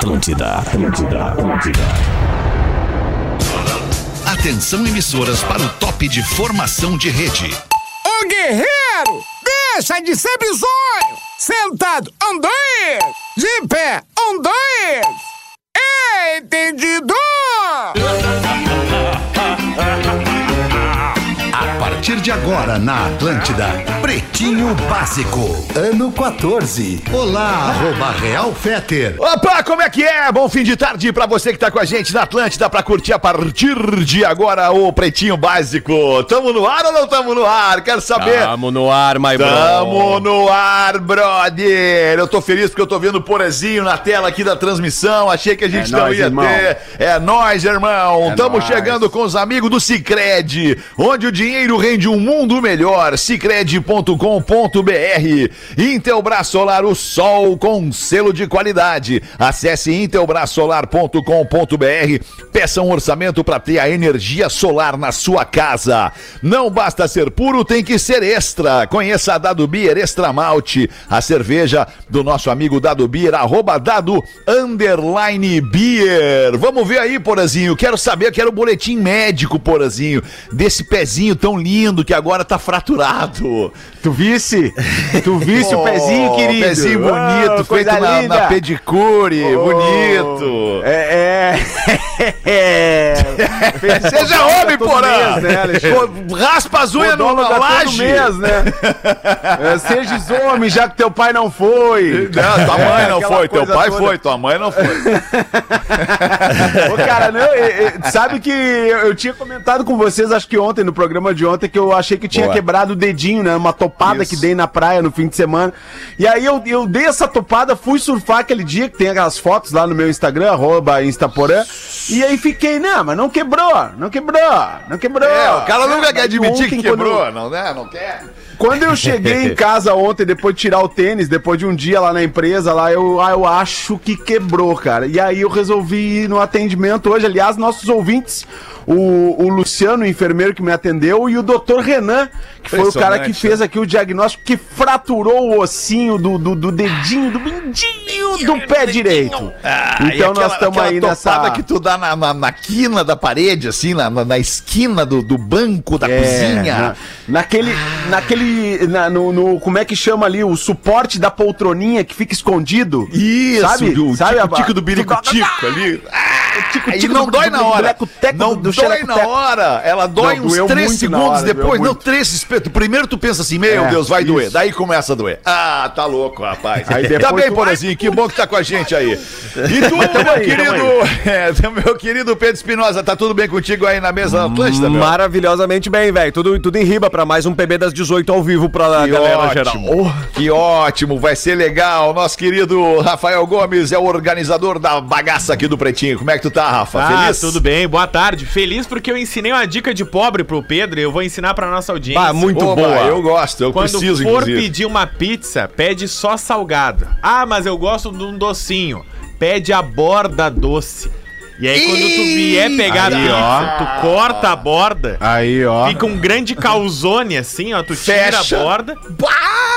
Atlântida, Atlântida, Atlântida. Atenção emissoras para o top de formação de rede. Ô guerreiro, deixa de ser bizonho. Sentado, dois. De pé, dois. Entendido? De agora na Atlântida, Pretinho Básico, ano 14. Olá, arroba Real Feter. Opa, como é que é? Bom fim de tarde pra você que tá com a gente na Atlântida pra curtir a partir de agora o Pretinho Básico. Tamo no ar ou não tamo no ar? Quero saber. Tamo no ar, my bro. Tamo no ar, brother! Eu tô feliz porque eu tô vendo o Porazinho na tela aqui da transmissão. Achei que a gente É não nóis, ia irmão. ter. É nóis, irmão! É Tamo nóis. chegando com os amigos do Cicred, onde o dinheiro rende um mundo melhor. Cicred.com.br Intelbras Solar, o sol com selo de qualidade. Acesse intelbrasolar.com.br. Peça um orçamento para ter a energia solar na sua casa. Não basta ser puro, tem que ser extra. Conheça a Dado Beer Extra Malte, a cerveja do nosso amigo Dado Beer, arroba Dado Underline Beer. Vamos ver aí, Porazinho. Quero saber, quero o boletim médico, Porazinho, desse pezinho tão lindo que agora tá fraturado. Tu visse? Tu visse o pezinho, Oh, querido? Pezinho bonito, Ah, feito na, na pedicure, Oh. bonito. É, é. Seja homem, todo porã! mês, né, Alexandre? Raspa as unhas no, na todo laje! mês, né? É, sejas homem, já que teu pai não foi. Não, tua mãe não foi, teu pai toda. foi, tua mãe não foi. Ô, cara, não, é, é, sabe que eu, eu tinha comentado com vocês, acho que ontem, no programa de ontem, que eu achei que tinha Boa. quebrado o dedinho, né? Uma topada Isso. que dei na praia no fim de semana. E aí eu, eu dei essa topada, fui surfar aquele dia, que tem aquelas fotos lá no meu Instagram, arroba Instaporã. E aí fiquei, não, mas não quebrou, não quebrou, não quebrou. É, o cara nunca É, quer admitir que quando- quebrou, não, né? Não quer. Quando eu cheguei em casa ontem, depois de tirar o tênis, depois de um dia lá na empresa, lá eu, ah, eu acho que quebrou, cara. E aí eu resolvi ir no atendimento hoje. Aliás, nossos ouvintes, o, o Luciano, o enfermeiro que me atendeu, e o doutor Renan, que foi o cara que fez aqui o diagnóstico, que fraturou o ossinho do, do, do dedinho, do mindinho do pé direito. Ah, então nós aquela- estamos aquela aí nessa... que tu dá na, na, na quina da parede, assim, na, na, na esquina do, do banco da É, cozinha. na- naquele. Naquele. na- no, no- Como é que chama ali? O suporte da poltroninha que fica escondido. Isso, sabe? do sabe a- tico-tico do birico-tico ali. tico, Aí tico não do- dói do- na hora. leco-teco, Não do dói na hora. Ela dói Não, uns doeu 3 muito na segundos hora, depois. Não, muito. 3 espetos. Primeiro tu pensa assim, meu É, Deus, vai doer. isso. Daí começa a doer. Ah, tá louco, rapaz. Aí tá bem, tu- Porazinho, que bom que tá com a gente aí. E tu, meu aí, querido, é, meu querido Pedro Espinosa, tá tudo bem contigo aí na mesa da Atlântida, meu? Maravilhosamente bem, velho. Tudo, tudo em riba pra mais um PB das 18 ao vivo pra Que galera ótimo, geral. que ótimo, vai ser legal. Nosso querido Rafael Gomes é o organizador da bagaça aqui do Pretinho. Como é que tu tá, Rafa? Ah, Feliz? tudo bem, boa tarde. Feliz porque eu ensinei uma dica de pobre pro Pedro e eu vou ensinar pra nossa audiência. Ah, muito Oba, boa. Eu gosto, eu Quando preciso, for inclusive. pedir uma pizza, pede só salgado. Ah, mas eu gosto de um docinho. Pede a borda doce. E aí, quando tu vier pegar Aí, a pizza, tu corta a borda, Aí, ó. fica um grande calzone assim, ó. Tu tira Fecha. a borda.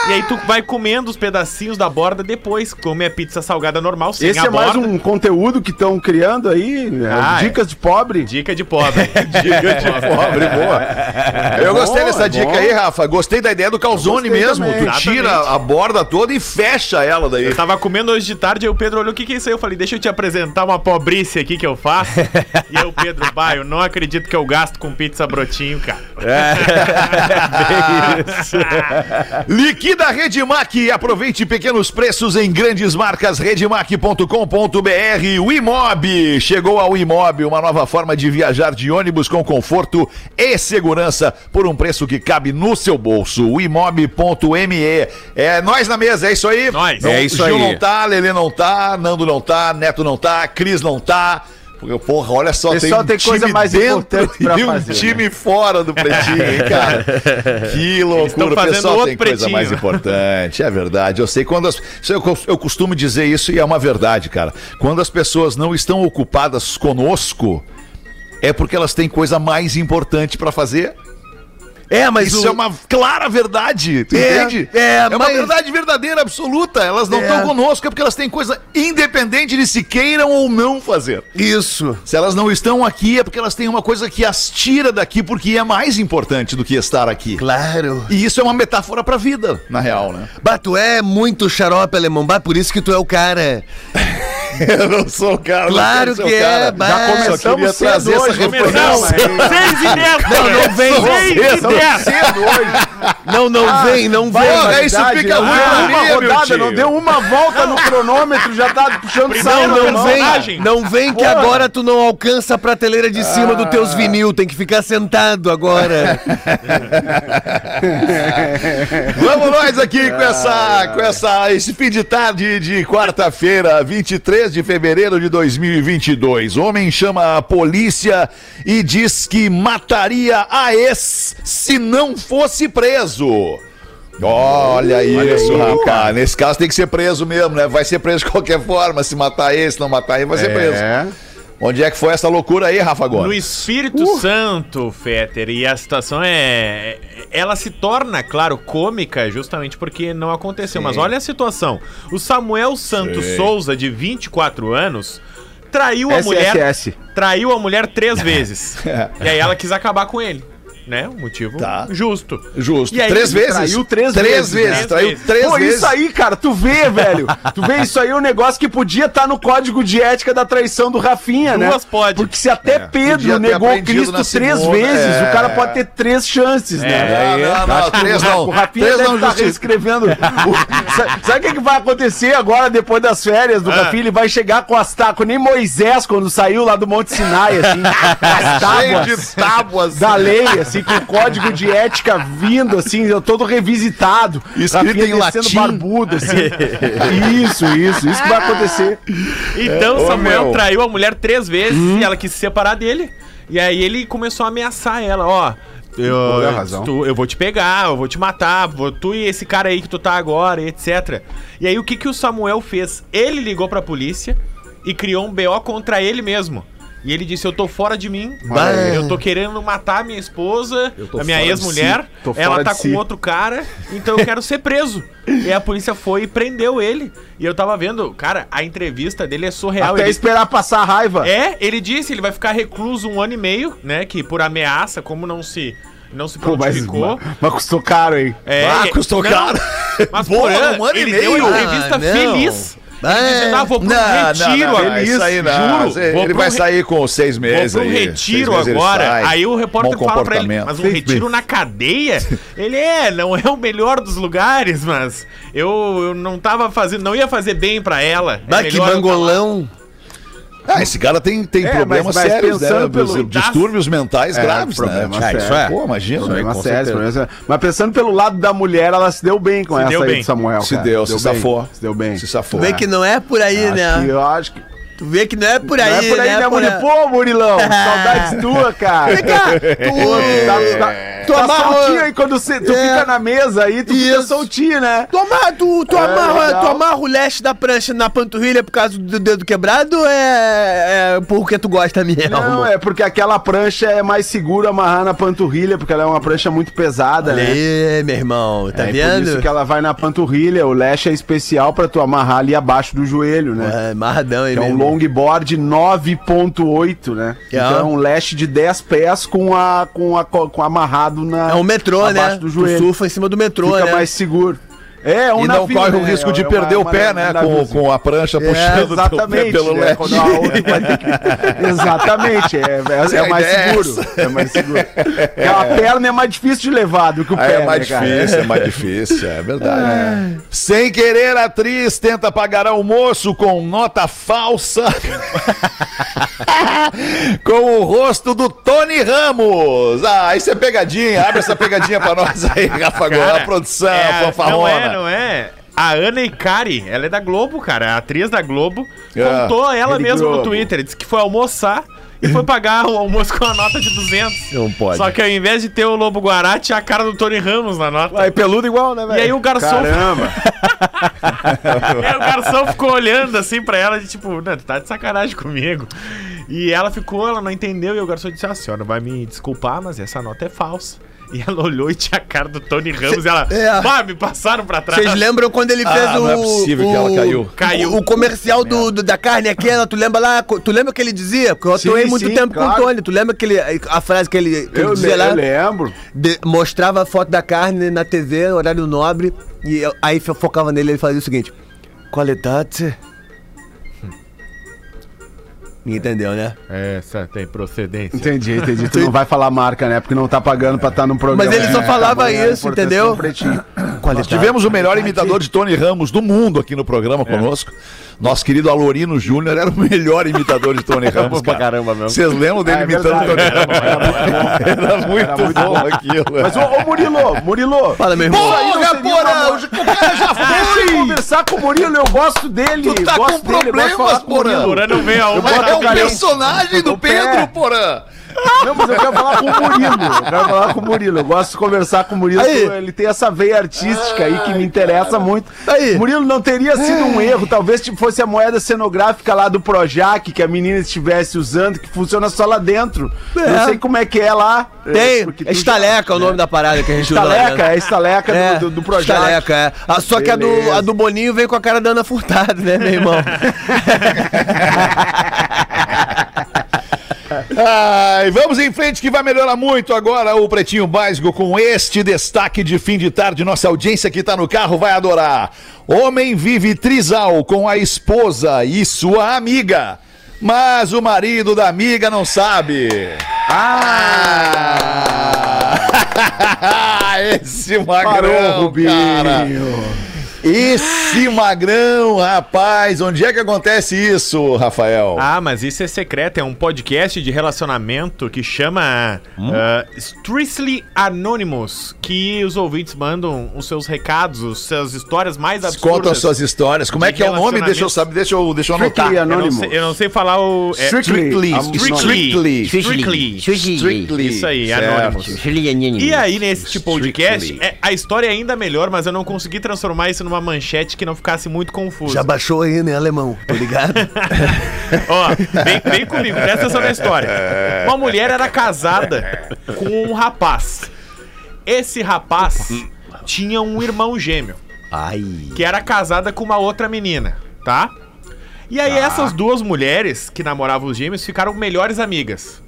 E aí tu vai comendo os pedacinhos da borda depois. Come a pizza salgada normal, sem Esse a é mais borda. um conteúdo que estão criando aí. é, Ah, é. dicas de pobre. Dica de pobre. Dica de pobre, boa. eu bom, gostei dessa é dica bom. aí, Rafa. Gostei da ideia do calzone mesmo. também. Tu tira Exatamente. a borda toda e fecha ela daí. Eu tava comendo hoje de tarde, aí o Pedro olhou, o que que é isso aí? Eu falei, deixa eu te apresentar uma pobrice aqui que eu faço. e o Pedro, eu não acredito que eu gasto com pizza brotinho, cara. Liquida Redmac e aproveite pequenos preços em grandes marcas redmac.com.br. O Imob chegou ao Imob, uma nova forma de viajar de ônibus com conforto e segurança por um preço que cabe no seu bolso. O imob.me. É nós na mesa, é isso aí? Nós. Não, É isso Gil aí. não tá, Lelê não tá, Nando não tá, Neto não tá, Cris não tá. Porque, porra, olha só, Pessoal, tem coisa mais importante pra e um fazer, né? time fora do pretinho, hein, cara? Que loucura, o pessoal tem coisa pretinho. mais importante, é verdade. Eu sei quando as, isso eu, eu costumo dizer isso e é uma verdade, cara. Quando as pessoas não estão ocupadas conosco, é porque elas têm coisa mais importante pra fazer. É, mas Isso o- é uma clara verdade, tu É, entende? é, uma mas- verdade verdadeira, absoluta. Elas não É. estão conosco é porque elas têm coisa independente de se queiram ou não fazer. Isso. Se elas não estão aqui é porque elas têm uma coisa que as tira daqui porque é mais importante do que estar aqui. Claro. E isso é uma metáfora pra vida, na real, né? Bah, tu é muito xarope, alemão. Bah, por isso que tu é o cara. Eu não sou o cara. Claro não que é, cara. bah. Já começamos cedo trazer essa hoje, reflexão. começamos. Seis e dez, Não, não vem. Seis e dez. Cedo hoje. Não, não vem, não Vai, vem. Porra, isso verdade, fica ruim deu pra uma meu rodada, não deu uma volta no cronômetro, já tá puxando saco. Não, não vem, personagem. não vem que agora tu não alcança a prateleira de cima dos teus vinil, tem que ficar sentado agora. Vamos nós aqui com essa, com essa, esse fim de tarde de quarta-feira, 23 de fevereiro de 2022. Homem chama a polícia e diz que mataria a ex se não fosse preso. Olha isso, rapaz. Nesse caso tem que ser preso mesmo, né? Vai ser preso de qualquer forma. Se matar esse, não matar ele, vai ser preso. É. Onde é que foi essa loucura aí, Rafa No Gomes? Espírito Santo, Fetter, e a situação é. Ela se torna, claro, cômica justamente porque não aconteceu. Mas olha a situação. O Samuel Santos Souza, de 24 anos, traiu a mulher. SSS. Traiu a mulher três vezes. e aí ela quis acabar com ele. Né? Um motivo Tá. justo. Justo. E aí, três ele vezes. traiu três três vezes, vezes. né? Traiu Três Pô, vezes. isso aí, cara, tu vê, velho. Tu vê isso aí, é um negócio que podia estar no código de ética da traição do Rafinha, né? Duas pode. Porque se até podia Pedro negou Cristo três segunda, vezes, é. o cara pode ter três chances, né? Não, não, não, três não. O Rafinha Três deve não estar justifica. reescrevendo. O- Sabe o que, que vai acontecer agora, depois das férias do Ah. Rafinha? Ele vai chegar com as tábuas, nem Moisés, quando saiu lá do Monte Sinai, assim, as Cheio tábuas de tábuas. da lei, assim, com o código de ética vindo, assim, todo revisitado. Escrito em latim. barbudo, assim. Isso, isso, isso que vai acontecer. Então Ô, Samuel meu. traiu a mulher três vezes e ela quis se separar dele. E aí ele começou a ameaçar ela, ó. Eu, tu- eu vou te pegar, eu vou te matar, vou, tu e esse cara aí que tu tá agora, etc. E aí o que, que o Samuel fez? Ele ligou pra polícia e criou um BO contra ele mesmo. E ele disse: Eu tô fora de mim, Bah. eu tô querendo matar a minha esposa, a minha ex-mulher, si, ela tá com si." outro cara, então eu quero ser preso. E a polícia foi e prendeu ele. E eu tava vendo, cara, a entrevista dele é surreal. Até Ele, esperar passar a raiva. é, ele disse, ele vai ficar recluso um ano e meio, né? Que por ameaça, como não se não se Pô, mas, prontificou. mas custou caro, hein? É, Ah, e- custou não, caro. Mas Porra, por ano, um ano e ele meio. deu uma Ah, entrevista não. feliz. Dizendo, ah, vou pro Não, não, retiro não, agora. isso aí não. Juro, Ele vai re- sair com seis meses Vou pro aí. retiro agora. sai. Aí o repórter fala pra ele, mas um Seis retiro na cadeia? ele é, não é o melhor dos lugares, mas eu, eu não tava fazendo, não ia fazer bem pra ela. É Bah, que mangolão. Ah, esse cara tem, tem É, problemas mas- mas sérios, né? pelo- Distúrbios mentais É, graves, né? problema Ah, sério. isso é. Pô, imagina. Problema sério, problema. Mas pensando pelo lado da mulher, ela se deu bem com Se essa deu aí bem. do Samuel. Se cara. deu, se bem, safou. Se deu bem. Se safou. Vê que não é por aí, Acho né? que, eu acho que. Tu vê que não é por aí, não é por aí, né, por aí. Pô, Murilão, saudades tua, cara. Vem cá, tu, tá, tá, tu tá amarra- soltinho aí quando você, tu É. fica na mesa aí, tu fica Isso. soltinho, né? Tu amarra, tu, tu, É, amarra, tu amarra o leste da prancha na panturrilha por causa do dedo quebrado ou é, é porque tu gosta mesmo? Não, é porque aquela prancha é mais segura amarrar na panturrilha, porque ela é uma prancha muito pesada, Olha né? aí, meu irmão, tá é por vendo? isso que ela vai na panturrilha, o leste é especial pra tu amarrar ali abaixo do joelho, né? É, amarradão aí, É um. Longboard 9.8, né? É. Então é um leste de 10 pés com a com a com amarrado na É um metrô, né? do Tu joelho. surfa em cima do metrô, Fica né? mais seguro. É, um E não corre o né? risco de É perder o pé, né? Com, com a prancha puxando É, o teu pé exatamente, pelo né? Exatamente, é, é- é mais seguro. É mais seguro. A perna é mais difícil de levar do que o Aí pé, é mais né, cara? difícil, é mais difícil, é verdade. Sem querer, a atriz tenta pagar almoço com nota falsa com o rosto do Tony Ramos. Ah, isso é pegadinha. Abre essa pegadinha pra nós aí, Rafa Gomes. A produção, É, é, não é. A Ana Ikari, ela é da Globo, cara, a atriz da Globo, É. contou ela mesma no. Twitter, disse que foi almoçar e foi pagar o almoço com a nota de 200. Não pode. Só que ao invés de ter o Lobo Guará, tinha a cara do Tony Ramos na nota. Aí peludo igual, né, velho? E aí o garçom, Caramba! e aí o garçom ficou olhando assim pra ela, de tipo, não, tá de sacanagem comigo. E ela ficou, ela não entendeu, e o garçom disse, ah, a senhora vai me desculpar, mas essa nota é falsa. E ela olhou e tinha a cara do Tony Ramos e ela. É. Pá, me passaram pra trás. Vocês lembram quando ele fez Ah, o. não é possível que ela o- caiu. Caiu. O, o comercial do, do- da carne aquela, tu lembra lá? Tu lembra que ele dizia? Porque eu Sim, atuei muito sim, tempo com claro. o Tony. Tu lembra que ele, a frase que ele, que ele Eu, dizia le- lá? eu lembro. De- mostrava a foto da carne na TV, horário nobre, e eu- aí eu focava nele e ele fazia o seguinte: qualidade. Entendeu, né? Essa tem procedência. Entendi, entendi. Tu não vai falar marca, né? Porque não tá pagando pra estar num programa. Mas ele só É, falava amanhã, isso, importância entendeu? Nós tivemos o melhor imitador de Tony Ramos do mundo aqui no programa conosco. Nosso querido Alorino Júnior era o melhor imitador de Tony Ramos. pra cara. caramba mesmo. Vocês lembram dele Ah, é imitando verdade. Tony Ramos? Era muito bom aquilo. Mas, ô, ô Murilo, Murilo. Fala, meu irmão. Porra, porra! O cara já foi! Deixa eu conversar com o Murilo, eu gosto dele. Tu tá gosto com dele, problemas, o. Porã. Porã não vem a uma. É o personagem do O. Pedro, Porã. Não, mas eu quero falar com o Murilo. Eu quero falar com o Murilo. Eu gosto de conversar com o Murilo. Aí. Ele tem essa veia artística aí que me interessa muito. Aí. Murilo não teria sido um erro. Talvez tipo, fosse a moeda cenográfica lá do Projac que a menina estivesse usando, que funciona só lá dentro. É. Não sei como é que é lá. Tem, porque é estaleca o nome da parada que a gente usa Estaleca, é estaleca É, do, do, do Projac. Estaleca, é. Ah, só que a do, Beleza. a do Boninho vem com a cara da Ana Furtado, né, meu irmão? Ai, vamos em frente que vai melhorar muito agora o Pretinho Básico com este destaque de fim de tarde. Nossa audiência que tá no carro vai adorar. Homem vive trisal com a esposa e sua amiga. Mas o marido da amiga não sabe. Ah! Esse Parou, magrão, Rubinho. cara. Esse magrão, rapaz. Onde é que acontece isso, Rafael? Ah, mas isso é secreto. É um podcast de relacionamento que chama ah, Strictly Anonymous. Que os ouvintes mandam os seus recados, as suas histórias mais absurdas. Conta as suas histórias. Como é que é o nome? Deixa eu saber, deixa eu, deixa eu anotar. Strictly Eu não, Anonymous. sei, eu não sei falar o. é- Strictly. Strictly. Strictly. Strictly. Strictly. Isso aí, Certo. Anonymous. E aí, nesse podcast, é, a história é ainda melhor, mas eu não consegui transformar isso numa manchete que não ficasse muito confusa. Já baixou aí, né, alemão? Tô ligado? Ó, vem, vem comigo, presta atenção na história. Uma mulher era casada com um rapaz. Esse rapaz tinha um irmão gêmeo, Ai. que era casada com uma outra menina, tá? E aí essas duas mulheres que namoravam os gêmeos ficaram melhores amigas.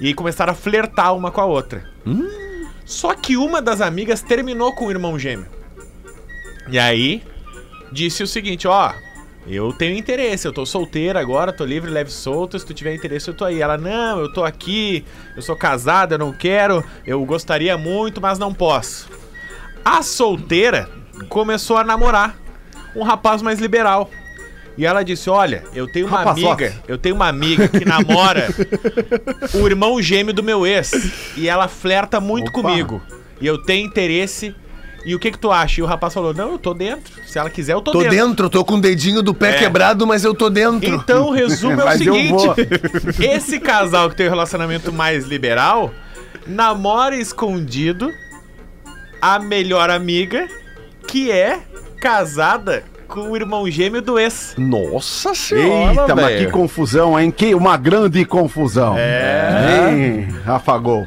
E aí começaram a flertar uma com a outra. Só que uma das amigas terminou com o irmão gêmeo. E aí disse o seguinte, ó, eu tenho interesse, eu tô solteira agora, tô livre, leve solto, se tu tiver interesse eu tô aí. Ela, não, eu tô aqui, eu sou casada, eu não quero, eu gostaria muito, mas não posso. A solteira começou a namorar um rapaz mais liberal. E ela disse: Olha, eu tenho uma Rapazote. amiga, eu tenho uma amiga que namora o irmão gêmeo do meu ex. E ela flerta muito Opa. comigo. E eu tenho interesse. E o que que tu acha? E o rapaz falou: Não, eu tô dentro. Se ela quiser, eu tô, Tô dentro. dentro, tô com o dedinho do pé É. quebrado, mas eu tô dentro. Então, o resumo é o seguinte: esse casal que tem um relacionamento mais liberal namora escondido a melhor amiga que é casada com o irmão gêmeo do ex. Nossa senhora, Eita, mas que confusão, hein? Que uma grande confusão. É. Rafa Gol.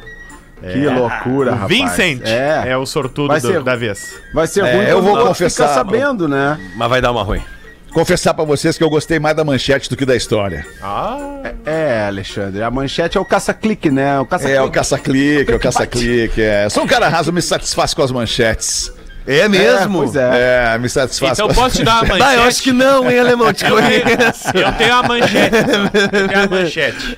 Que loucura, o rapaz. Vincent é, É. o sortudo Vai do- ser- da vez. Vai ser É, ruim eu vou confessar, fica sabendo, né? Mas vai dar uma ruim. Confessar pra vocês que eu gostei mais da manchete do que da história. Ah, É, Alexandre, a manchete é o caça-clique, né? O caça-clique. É, o caça-clique, é o caça-clique. É. Sou um cara raso, me satisfaz com as manchetes. É mesmo? pois é. É, me satisfaz então posso te dar uma manchete? Ah, eu acho que não, hein, alemão? Te Eu tenho, eu tenho a manchete. Eu tenho a manchete.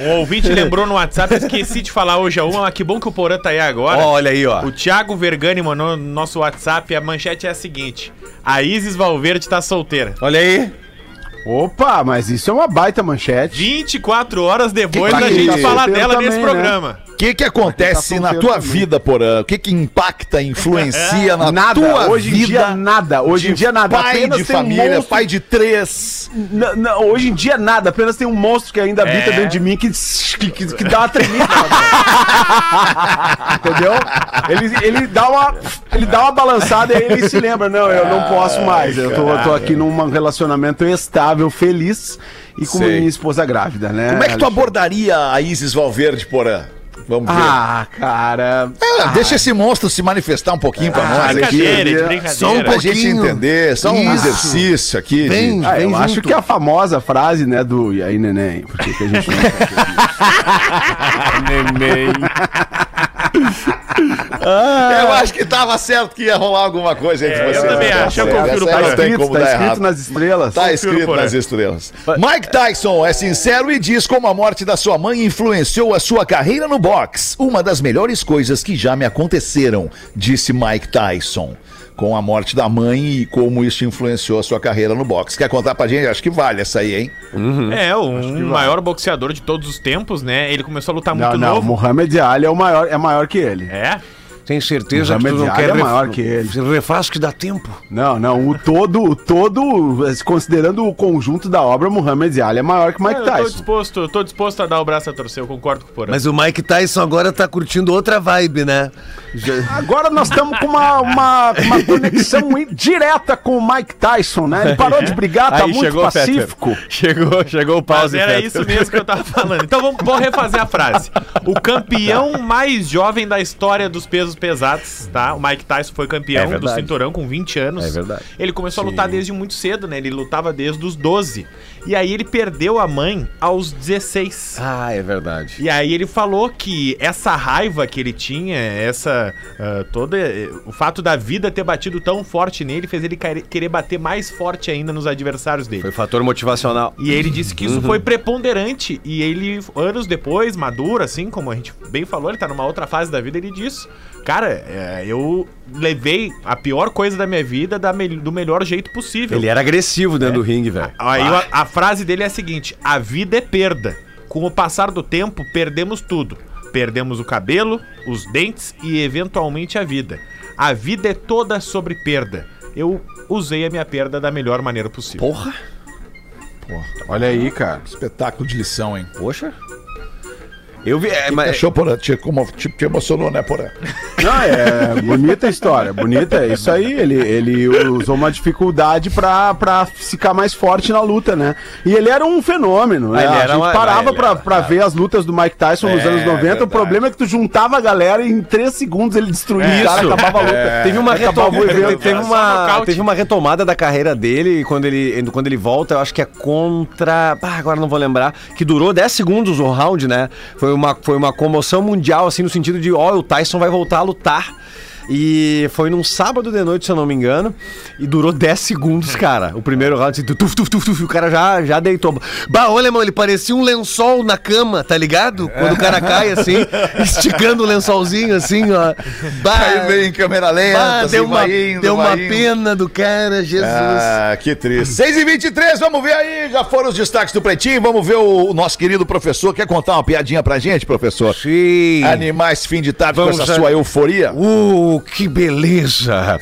Um ouvinte lembrou no WhatsApp, eu esqueci de falar hoje a uma, mas que bom que o Porã tá aí agora. Olha aí, ó. O Thiago Vergani mandou no nosso WhatsApp, a manchete é a seguinte: A Isis Valverde tá solteira. Olha aí. Opa, mas isso é uma baita manchete. 24 horas depois Que da que gente falar dela também, nesse né? programa. O que que acontece tá na tua também. vida, Porã? O que que impacta, influencia na nada, tua hoje em vida? dia nada. Hoje em dia nada. Pai Apenas de tem um família, monstro- pai de três. N- n- hoje em dia nada, apenas tem um monstro que ainda habita É. dentro de mim que, que, que- que dá uma tremida. Entendeu? Ele, ele, dá uma, ele dá uma balançada e ele se lembra: não, eu não posso mais. Eu tô, eu tô aqui num relacionamento estável, feliz e com Sei. minha esposa grávida, né? Como é que tu abordaria a Isis Valverde, Porã? Vamos ver. Ah, cara. Ah, deixa esse monstro se manifestar um pouquinho pra nós aqui. Brincadeira, de Só um brincadeira. Só um Pra gente pouquinho. entender, só um Isso. exercício aqui. de- Vem. Ah, eu Vem acho junto. que é a famosa frase, né, do E aí, neném? Por que, que a gente não Neném. Eu acho que tava certo que ia rolar alguma coisa entre É, eu vocês. também Tá acho, eu certo. confiro Essa aí pra não tem escrito, como tá dar escrito errado. nas estrelas? Tá Confiro escrito nas estrelas. Mike Tyson é sincero e diz como a morte da sua mãe influenciou a sua carreira no boxe. Uma das melhores coisas que já me aconteceram, disse Mike Tyson. Com a morte da mãe e como isso influenciou a sua carreira no boxe. Quer contar pra gente? Acho que vale essa aí, hein? É, o um maior boxeador de todos os tempos, né? Ele começou a lutar Não, muito não, novo. Muhammad Ali é o maior, é maior que ele. É? Tem certeza que Muhammad tu não Ali quer é ref- maior que ele. Refaz que dá tempo. Não, não, o todo, o todo, considerando o conjunto da obra, Muhammad Ali é maior que Mike eu tô Tyson. disposto, eu tô disposto a dar o braço a torcer, eu concordo com o Porã. Mas o Mike Tyson agora tá curtindo outra vibe, né? Agora nós estamos com uma, uma, uma conexão direta com o Mike Tyson, né? Ele parou de brigar, tá Aí muito chegou o pacífico. Chegou, chegou o Mas pause, era Fetter. isso mesmo que eu tava falando. Então vamos, vou refazer a frase. O campeão mais jovem da história dos pesos pesados, tá? O Mike Tyson foi É campeão do verdade. cinturão com 20 anos. É verdade. Ele começou a lutar desde muito cedo, né? Ele lutava desde os 12. E aí ele perdeu a mãe aos 16. Ah, é verdade. E aí ele falou que essa raiva que ele tinha, essa ah, toda eh, o fato da vida ter batido tão forte nele fez ele querer- bater mais forte ainda nos adversários dele. Foi fator motivacional. E ele disse que isso Uhum. foi preponderante. E ele, anos depois, maduro, assim, como a gente bem falou, ele tá numa outra fase da vida, ele disse: Cara, é, eu levei a pior coisa da minha vida da me- do melhor jeito possível. Ele era agressivo dentro do ringue, velho. Aí a, a frase dele é a seguinte: a vida é perda. Com o passar do tempo, perdemos tudo. Perdemos o cabelo, os dentes e eventualmente a vida. A vida é toda sobre perda. Eu usei a minha perda da melhor maneira possível. Porra. Olha aí, cara. Espetáculo de lição, hein? Poxa. Eu vi. É, mas, Achou, Porã? Te, como, te, te emocionou, né, Porã? Não, é bonita a história, bonita. É isso aí, ele, ele usou uma dificuldade pra, pra ficar mais forte na luta, né? E ele era um fenômeno, né? Ah, ele a era gente uma- parava pra, era- pra ver as lutas do Mike Tyson nos É, anos 90. verdade. O problema é que tu juntava a galera e em três segundos ele destruía o Isso. cara, acabava a luta. Teve uma, Acabava retom- o teve, uma, teve uma retomada da carreira dele quando ele, quando ele volta, eu acho que é contra. Ah, agora não vou lembrar. Que durou 10 segundos o round, né? Foi uma, foi uma comoção mundial, assim, no sentido de, ó, o Tyson vai voltar a lutar. E foi num sábado de noite, se eu não me engano, e durou 10 segundos, cara. O primeiro round, assim, tuf, tuf, tuf, tuf, o cara já, já deitou. Bah, olha, irmão, ele parecia um lençol na cama, tá ligado? Quando o cara cai assim, esticando o lençolzinho assim, ó. Bah, Aí vem em câmera lenta, bah, assim, deu uma, indo, deu uma indo. pena do cara, Jesus. Ah, que triste. 6 e 23 vamos ver aí. Já foram os destaques do Pretinho. Vamos ver o, o nosso querido professor. Quer contar uma piadinha pra gente, professor? Sim. Animais fim de tarde Vamos com essa a- sua euforia. Uh, que beleza!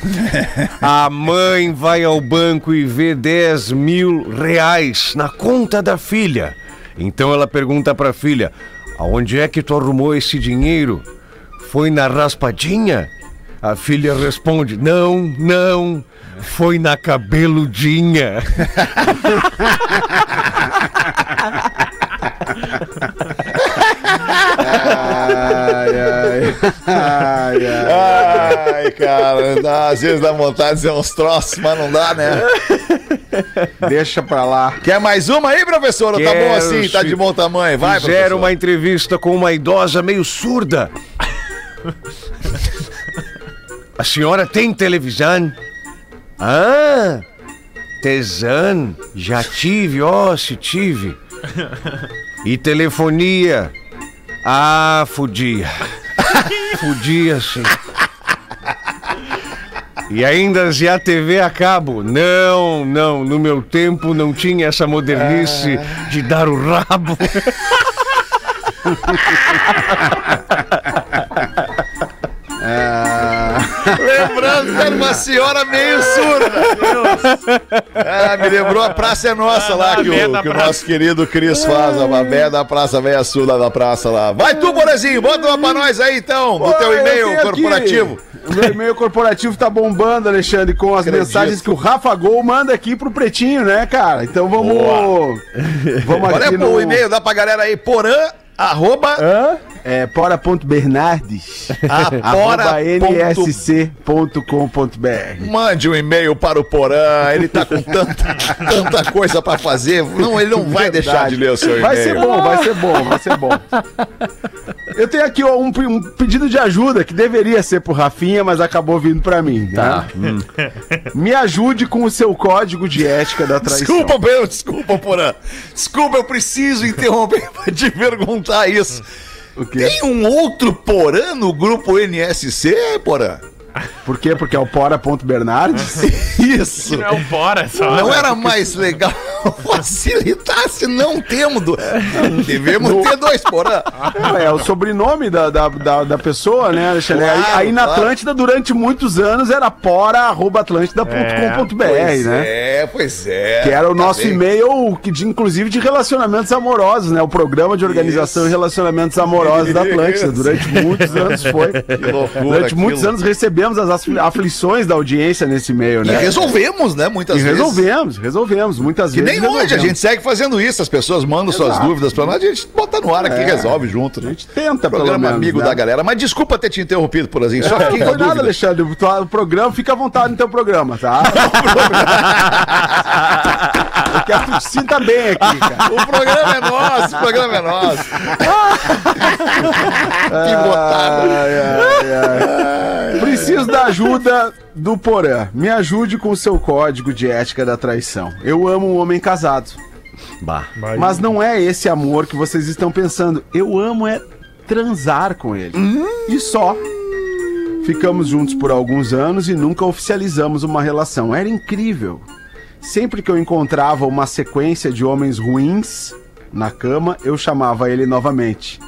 A mãe vai ao banco e vê 10 mil reais na conta da filha. Então ela pergunta pra filha: Aonde é que tu arrumou esse dinheiro? Foi na raspadinha? A filha responde: Não, não. Foi na cabeludinha. Ai, ai, ai, ai. Ai, cara, dá- às vezes dá vontade de dizer uns troços, mas não dá, né? Deixa pra lá. Quer mais uma aí, professor? Ou tá Quero bom assim? Tá de bom tamanho? Vai, Fizeram professor. uma entrevista com uma idosa meio surda. A senhora tem televisão? Ah, tesão. Já tive, ó, se tive. E telefonia? Ah, fudia. Fudia, sim. E ainda se a TV a cabo? Não, não, no meu tempo não tinha essa modernice de dar o rabo. Lembrando que era uma senhora meio surda. Ah, me lembrou a Praça é Nossa lá, que o, que o nosso querido Cris faz, a babé da Praça Meia Surda da praça lá. Vai tu, Borazinho, bota uma pra nós aí então, do teu e-mail corporativo. aqui. O meu e-mail corporativo tá bombando, Alexandre, com as Acredito. mensagens que o Rafa Gol manda aqui pro Pretinho, né, cara? Então vamos. Vamos Olha aqui o e-mail, dá pra galera aí, porã Arroba É pora.bernardes. Ponto- nsc.com.br. Mande um e-mail para o Porã, ele tá com tanta, tanta coisa pra fazer. Não, ele não vai deixar de ler o seu e-mail. Vai ser bom, vai ser bom, vai ser bom. Eu tenho aqui ó, um, um pedido de ajuda que deveria ser pro Rafinha, mas acabou vindo pra mim. Tá. Me ajude com o seu código de ética da traição. Desculpa, Pedro, desculpa, Porã. Desculpa, eu preciso interromper pra te perguntar isso. Tem um outro Porã no grupo NSC, Porã? Por quê? Porque é o pora.bernardes? Isso. Não é um fora só. Não era mais legal facilitar se não temos. do- Devemos ter dois Porã. é o sobrenome da, da, da, da pessoa, né, Alexandre? Claro, aí, aí na claro. Atlântida, durante muitos anos, era pora.atlântida.com.br, Pois né? é, pois é. Que era o Tá nosso bem. e-mail, que de, inclusive de relacionamentos amorosos, né? O programa de organização Isso. e relacionamentos amorosos da Atlântida. Durante muitos anos foi. loucura Durante muitos aquilo. anos recebemos as afli- aflições da audiência nesse E né? resolvemos, né? Muitas E vezes. resolvemos, resolvemos. Muitas Que vezes. nem hoje, a resolvemos. gente segue fazendo isso. As pessoas mandam suas Exato. dúvidas pra nós, a gente bota no ar aqui e resolve junto. A Né? gente tenta, Programa menos. amigo né? da galera. Mas desculpa ter te interrompido, Porazinho. Só Não fiquei foi com a nada. Alexandre. O programa, fica à vontade no teu programa, tá? Que tu te sinta bem aqui, cara. O programa é nosso, o programa é nosso. que botada. Ai, ai, ai. Preciso da ajuda do Porã. Me ajude com o seu código de ética da traição. Eu amo um homem casado. Bah. Mas não é esse amor que vocês estão pensando. Eu amo é transar com ele. E só. Ficamos juntos por alguns anos e nunca oficializamos uma relação. Era incrível. Sempre que eu encontrava uma sequência de homens ruins na cama, eu chamava ele novamente.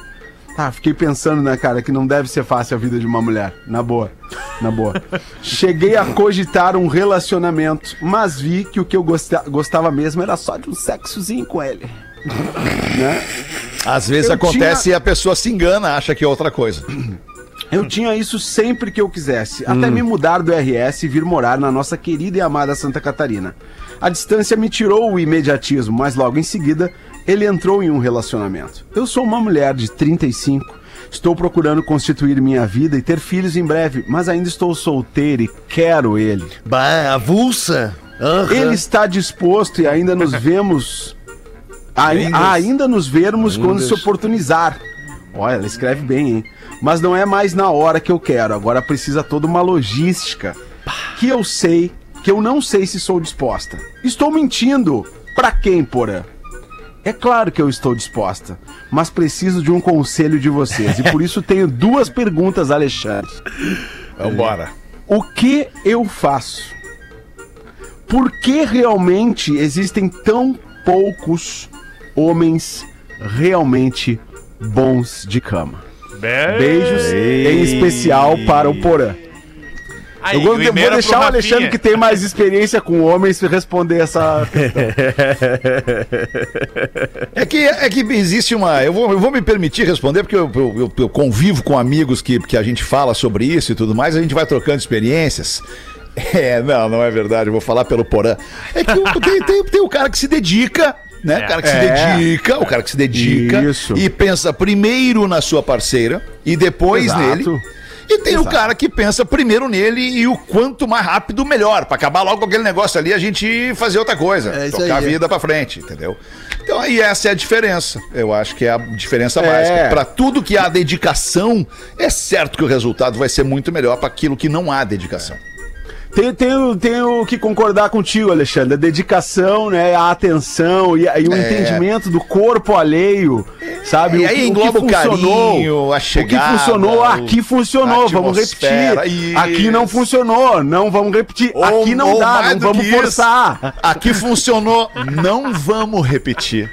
Tá, fiquei pensando, né, cara, que não deve ser fácil a vida de uma mulher. Na boa. Na boa. Cheguei a cogitar um relacionamento, mas vi que o que eu gosta- gostava mesmo era só de um sexozinho com ele. né? Às vezes Eu acontece e a pessoa se engana, acha que é outra coisa. Eu tinha isso sempre que eu quisesse, até me mudar do RS e vir morar na nossa querida e amada Santa Catarina. A distância me tirou o imediatismo, mas logo em seguida ele entrou em um relacionamento. Eu sou uma mulher de 35, estou procurando constituir minha vida e ter filhos em breve, mas ainda estou solteira e quero ele. Bah, avulsa. Aham. Ele está disposto e ainda nos vemos. Ai- ainda nos vermos quando se oportunizar. Olha, ela escreve bem, hein? Mas não é mais na hora que eu quero. Agora precisa toda uma logística. Que eu sei, que eu não sei se sou disposta. Estou mentindo. Pra quem, porã? É claro que eu estou disposta, mas preciso de um conselho de vocês. E por isso tenho duas perguntas, Alexandre. Vambora. O que eu faço? Por que realmente existem tão poucos homens realmente bons de cama? Be- Beijos, em especial para o Porã. Aí, Eu vou, vou deixar o Alexandre, que tem mais experiência com homens, responder essa. É que, é que existe uma. Eu vou, eu vou me permitir responder, porque eu, eu- eu- eu convivo com amigos que, que a gente fala sobre isso e tudo mais, a gente vai trocando experiências. É, não, não é verdade, eu vou falar pelo Porã. É que o- tem, tem, tem o cara que se dedica. Né? O cara que se É. dedica, o cara que se dedica Isso. e pensa primeiro na sua parceira e depois Exato. nele. E tem o Exato. cara que pensa primeiro nele e o quanto mais rápido, melhor. Pra acabar logo com aquele negócio ali, a gente fazer outra coisa. É tocar aí. a vida pra frente, entendeu? Então aí essa é a diferença. Eu acho que é a diferença É. básica. Pra tudo que há dedicação, é certo que o resultado vai ser muito melhor pra aquilo que não há dedicação. Tenho, tenho, tenho que concordar contigo, Alexandre. A dedicação, né, a atenção e, e o É. entendimento do corpo alheio, sabe? E aí engloba o carinho, a O que chegada, funcionou, o- aqui funcionou, vamos repetir. isso. Aqui não funcionou, não vamos repetir. Ou- aqui não dá, não vamos que isso, forçar. Aqui funcionou, não vamos repetir.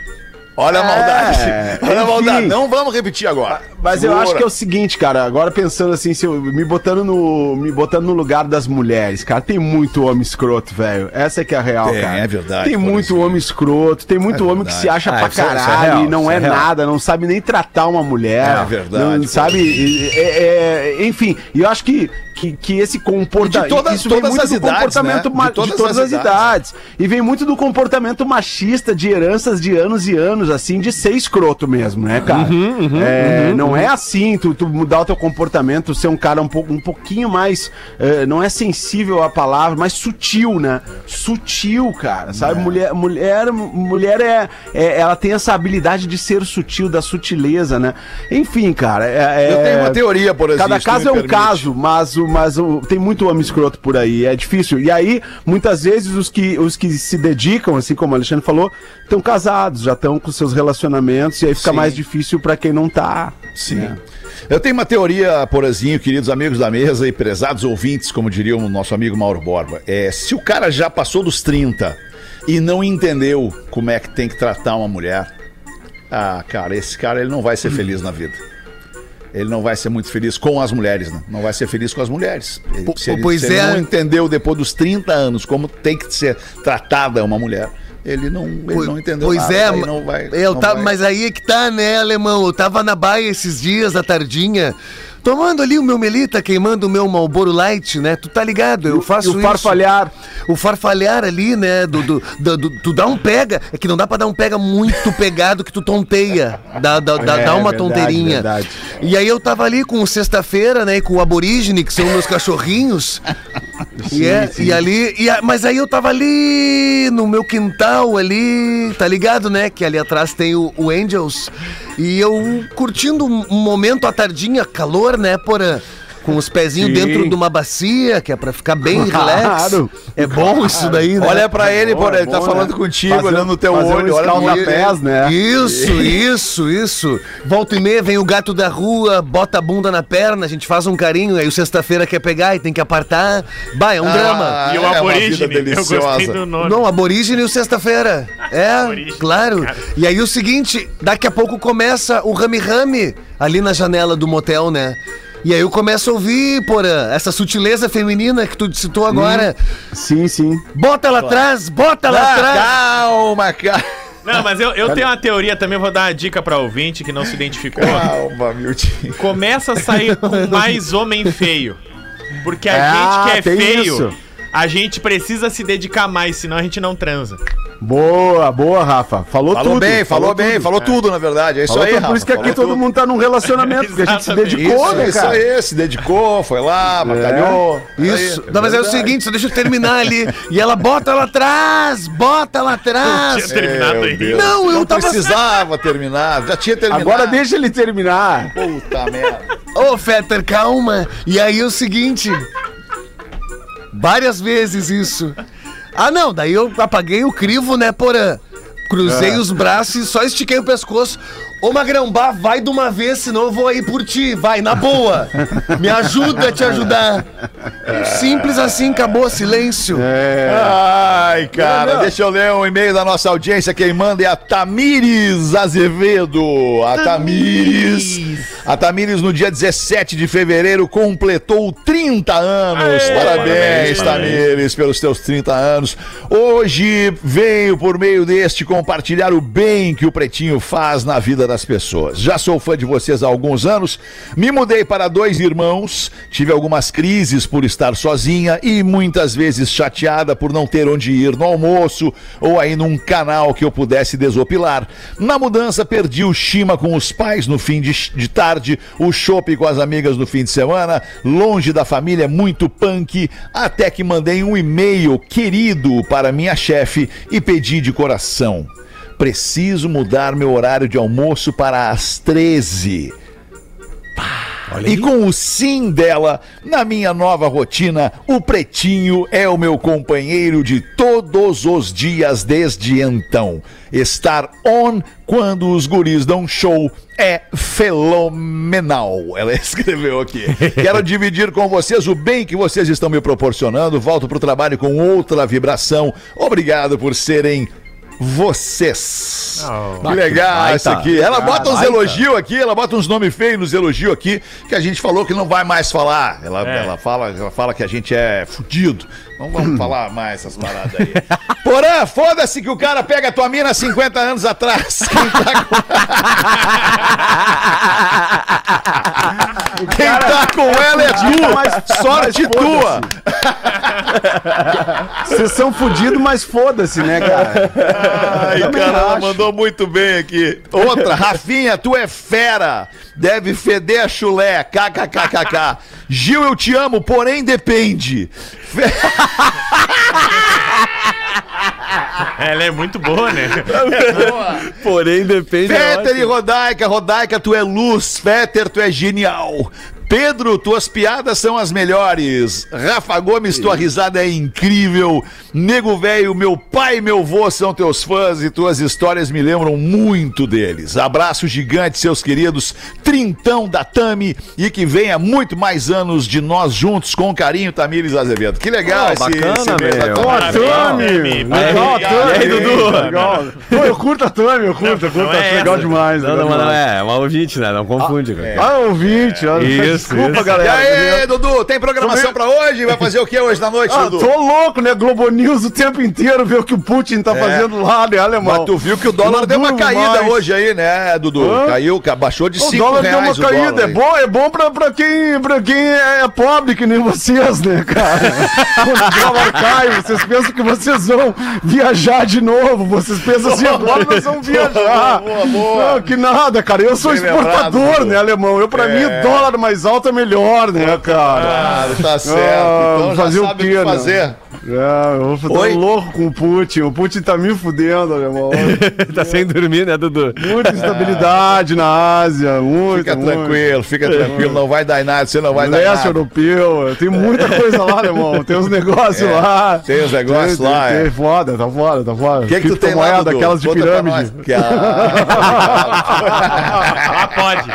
Olha a É, maldade. Olha a maldade. Não vamos repetir agora. Mas eu Segura. acho que é o seguinte, cara, agora pensando assim, se eu, me botando no me botando no lugar das mulheres, cara, tem muito homem escroto, velho. Essa é que é a real, Tem, cara. é verdade, Tem muito isso. homem escroto, tem muito É homem que se acha Ah, pra isso é- isso é caralho real, e não é, é nada, não sabe nem tratar uma mulher. É verdade, não sabe? É- é- enfim, e eu acho que que, que esse comportamento. De todas- isso vem todas muito as do idades, comportamento né? ma- De todas de todas as as idades. E vem muito do comportamento machista de heranças de anos e anos digamos assim, de ser escroto mesmo, né, cara? É, não é assim, tu, tu mudar o teu comportamento, ser um cara um, pouco, um pouquinho mais. eh, não é sensível à palavra, mais sutil, né? Sutil, cara, sabe? Mulher, mulher, mulher é, é- Ela tem essa habilidade de ser sutil, da sutileza, né? Enfim, cara. é- Eu é- tenho uma teoria, por exemplo. Cada caso é um permite. caso, mas, mas tem muito homem escroto por aí, é difícil. E aí, muitas vezes, os que, os que se dedicam, assim como o Alexandre falou, estão casados, já estão com seus relacionamentos, e aí fica Sim. mais difícil pra quem não tá. Sim. né? Eu tenho uma teoria, porazinho, queridos amigos da mesa e prezados ouvintes, como diria o nosso amigo Mauro Borba. É, se o cara já passou dos 30 e não entendeu como é que tem que tratar uma mulher, ah, cara, esse cara ele não vai ser feliz na vida. Ele não vai ser muito feliz com as mulheres, né? Não vai ser feliz com as mulheres. Ele- se ele, pois se ele é. não entendeu depois dos 30 anos como tem que ser tratada uma mulher, ele não, ele Pois- não entendeu Pois nada, é, não vai, eu não tava, vai. mas aí é que tá, né, alemão? Eu tava na baia esses dias, à tardinha, tomando ali o meu melita, queimando o meu Malboro Light, né? Tu tá ligado? Eu faço e o isso. farfalhar. O farfalhar ali, né? Do, do, do- do- tu dá um pega. É que não dá pra dar um pega muito pegado que tu tonteia. Dá, dá, dá, É, dá uma verdade, tonteirinha. verdade. E aí eu tava ali com o sexta-feira, né? Com o aborígene, que são meus cachorrinhos. E, é, e ali. e a- mas aí eu tava ali no meu quintal ali, tá ligado, né? Que ali atrás tem o, o Angels. E eu curtindo um, um momento à tardinha, calor, né, porã? Com os pezinhos Sim. dentro de uma bacia, que é pra ficar bem relax. Claro. É bom isso daí, né? Olha pra ele, Bom, por é ele tá bom, falando né? contigo, Fazer- olhando no teu um olho, olha no escalda-pés, né? Isso, isso, isso. Volta e meia, vem o gato da rua, bota a bunda na perna, a gente faz um carinho, aí o sexta-feira quer pegar e tem que apartar. Bah, é um drama. Ah, E o é uma aborígene, eu deliciosa. gostei do nome. Não, aborígene e o sexta-feira. É, Aborígene, claro. cara. E aí o seguinte, daqui a pouco começa o rame-rame ali na janela do motel, né? E aí eu começo a ouvir, porra, essa sutileza feminina que tu citou agora. Sim, sim. Bota lá atrás, bota lá Ah, atrás. calma, calma. Não, mas eu, eu tenho uma teoria também, vou dar uma dica pra ouvinte que não se identificou. Calma, Miltinho. Começa a sair com mais homem feio. Porque a Ah, gente que é tem feio, isso. A gente precisa se dedicar mais, senão a gente não transa. Boa, boa, Rafa. Falou, Falou tudo. bem, falou, bem, tudo. falou tudo, na verdade. É isso Falou aí, tudo. Por Rafa, isso que aqui falou todo tudo. mundo tá num relacionamento, porque a gente se dedicou, Isso, né, isso cara? aí, se dedicou, foi lá, batalhou. Isso. Aí, Não, mas é o seguinte, só deixa eu terminar ali. E ela bota lá atrás, bota lá atrás. Tinha terminado aí. Não, eu não tava- precisava terminar, já tinha terminado. Agora deixa ele terminar. Puta merda. Ô, Fetter, calma. E aí o seguinte. Várias vezes isso. Ah, não, daí eu apaguei o crivo, né, porã? Cruzei os braços e só estiquei o pescoço. Ô, Magrão, bah, vai de uma vez, senão eu vou aí por ti. Vai, na boa. Me ajuda a te ajudar. Simples assim, acabou, silêncio. Ai, cara, deixa eu ler um e-mail da nossa audiência. Quem manda é a Tamires Azevedo. A Tamires. A Tamires, no dia 17 de fevereiro, completou 30 anos. Aê, parabéns, parabéns, Tamires, pelos teus 30 anos. Hoje venho, por meio deste, compartilhar o bem que o Pretinho faz na vida das pessoas. Já sou fã de vocês há alguns anos. Me mudei para dois irmãos. Tive algumas crises por estar sozinha e muitas vezes chateada por não ter onde ir no almoço ou aí num canal que eu pudesse desopilar. Na mudança, perdi o Shima com os pais no fim de, de tarde, o shopping com as amigas no fim de semana, longe da família, muito punk, até que mandei um e-mail querido para minha chefe e pedi de coração. Preciso mudar meu horário de almoço para as 13. E com o sim dela, na minha nova rotina, o Pretinho é o meu companheiro de todos os dias desde então. Estar on quando os guris dão show é fenomenal. Ela escreveu aqui. Quero dividir com vocês o bem que vocês estão me proporcionando. Volto pro trabalho com outra vibração. Obrigado por serem vocês. que legal isso aqui. Ela Ah, bota uns elogios aqui, ela bota uns nomes feios nos elogios aqui, que a gente falou que não vai mais falar. Ela, É. ela, fala, ela fala que a gente é fudido. Não vamos falar mais essas paradas aí. Porã, foda-se que o cara pega a tua mina 50 anos atrás. Quem tá tá com ela é tu. Sorte tua. Vocês são fudidos, mas foda-se, né, cara? Ai, cara, ela mandou muito bem aqui. Outra, Rafinha, tu é fera. Deve feder a chulé. KKKKK. Gil, eu te amo, porém depende. Ela é muito boa, né? Porém, depende. é Fetter e ótimo. Rodaica, Rodaica, tu é luz. Fetter, tu é genial. Pedro, tuas piadas são as melhores. Rafa Gomes, tua risada é incrível. Nego velho, meu pai e meu vô são teus fãs e tuas histórias me lembram muito deles. Abraço gigante, seus queridos. Trintão da Tami e que venha muito mais anos de nós juntos com carinho, Tamires Azevedo. Que legal Oh, esse, bacana, esse meu. Ó, Parabéns, Tami! Legal, Parabéns. Tami! E aí, Dudu? Legal. Pô, eu curto a Tami, eu curto, eu curto. não é acho legal essa. demais. Não, legal não, mas não demais. é. É uma ouvinte, né? Não confunde, cara. Ah, ouvinte. ó. Isso, Desculpa, isso. E galera. aí, Dudu, tem programação pra hoje? Vai fazer o que hoje na noite, Ah, Dudu? tô louco, né? Globo News o tempo inteiro, ver o que o Putin tá fazendo lá, né, alemão? Mas tu viu que o dólar deu uma caída mais. hoje aí, né, Dudu? Hã? Caiu, ca- baixou de O 5 dólar deu uma reais o caída, dólar. é bom, é bom pra, pra, quem, pra quem é pobre que nem vocês, né, cara? Quando o dólar cai, vocês pensam que vocês vão viajar de novo, vocês pensam assim, agora nós vamos viajar. Boa, boa. Não, que nada, cara, eu sou Bem exportador, lembrado, né, alemão? Eu, pra É. mim, dólar mais alto é melhor, né, cara? Claro, tá certo. Ah, então já fazer o sabe quê, o que né? fazer. É, eu tô Oi? louco com o Putin, o Putin tá me fudendo, alemão. tá sem dormir, né, Dudu? Muita instabilidade na Ásia, muita, Fica muita. tranquilo, fica tranquilo, não vai dar em nada, você não vai dar em Leste nada. europeu, tem muita coisa lá, irmão. Tem uns negócios É, lá. tem uns negócios lá, tem- é. tem Foda, tá foda, tá foda. O que, que tu tem lá, Dudu? aquelas de pirâmide. Que a- Ah, pode.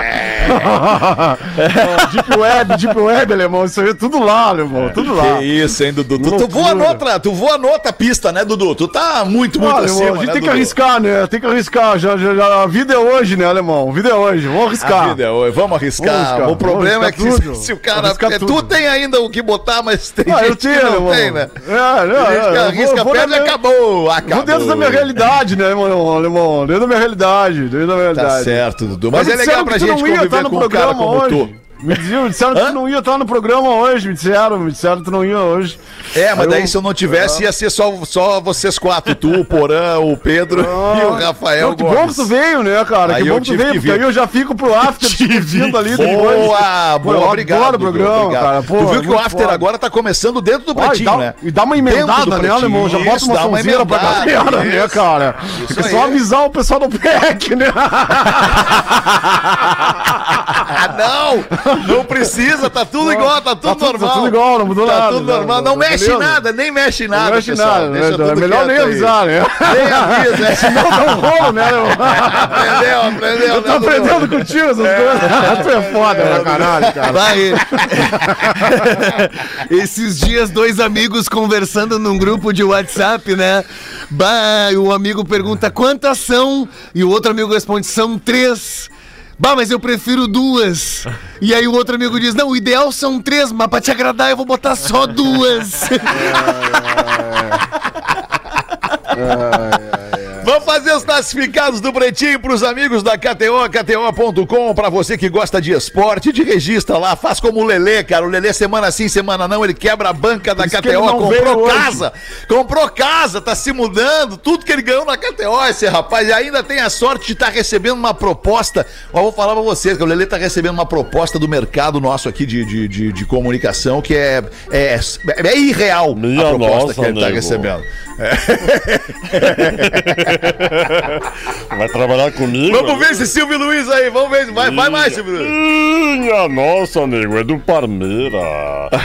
Deep Web, Deep Web, alemão. Isso aí é tudo lá, alemão. Tudo lá. Que isso, hein, Dudu? Tu, tu voa noutra, tu voa noutra pista, né, Dudu? Tu tá muito, muito Olha, acima, irmão, a gente né, tem que Dudu? arriscar, né? Tem que arriscar. Já, já, já- a vida é hoje, né, alemão? A vida é hoje. Vamos arriscar. A vida é hoje, vamos arriscar. Vamos arriscar, O problema é que arriscar se, tudo. se o cara. Arriscar é, tu tudo. tem ainda o que botar, mas tem Ah, eu gente tenho, que não irmão. tem, né? É, não, Tem gente que é, arrisca vou- vou pedra na e acabou. Acabou. Vou dentro da minha realidade, né, irmão, alemão? Dentro da minha realidade, dentro da minha Tá realidade. certo, Dudu. Mas, é legal pra que gente conviver com um cara como tu. Me diziam, disseram que tu não ia estar no programa hoje, me disseram, me disseram que tu não ia hoje. É, mas Aí daí eu- se eu não tivesse, ia ser só, só vocês quatro. Tu, o Porã, o Pedro e o Rafael Pô, que bom que tu veio, né, cara? Aí que eu bom que tu veio, que porque aí eu já fico pro after discutindo ali depois. Boa, Pô, eu boa, obrigado. adoro o programa, obrigado. cara. Pô, tu viu é que o After foda. agora tá começando dentro do e, pretinho, dá, né? e dá uma emendada, né, alemão? Já bota uma sonzeira pra galera, né, cara? Isso É só avisar o pessoal do PEC, né? Ah, não! Não precisa, tá tudo igual, tá tudo Tá tudo- normal. tá tudo igual, não mudou tá nada, tudo né? normal. Não mexe Beleza? nada, nem mexe nada, Não mexe pessoal. nada, Deixa né? tudo É melhor nem avisar, né? Nem avisa, é. Senão um rolo, né? Aprendeu, aprendeu. Eu tô né, aprendendo contigo essas coisas. tu é foda pra caralho, cara. Vai. Esses dias, dois amigos conversando num grupo de WhatsApp, né? Bah, o amigo pergunta quantas são? E o outro amigo responde: são três. Bah, mas eu prefiro duas. E aí o outro amigo diz: Não, o ideal são três, mas pra te agradar eu vou botar só duas. Vamos fazer os classificados do Pretinho pros amigos da KTO, KTO.com, pra você que gosta de esporte, te registra lá, faz como o Lelê, cara. O Lelê semana sim, semana não, ele quebra a banca da KTO, comprou casa, comprou casa, tá se mudando, tudo que ele ganhou na KTO, esse rapaz, e ainda tem a sorte de estar recebendo uma proposta. Ó, vou falar pra vocês, que o Lelê tá recebendo uma proposta do mercado nosso aqui de, de, de, de comunicação que é, é, é irreal Minha a proposta nossa, que ele tá nego. recebendo. Vai trabalhar comigo? Vamos ver esse Silvio Luiz aí, vamos ver. Vai, vai mais, Silvio Luiz. Minha nossa, nego, é do Parmeira.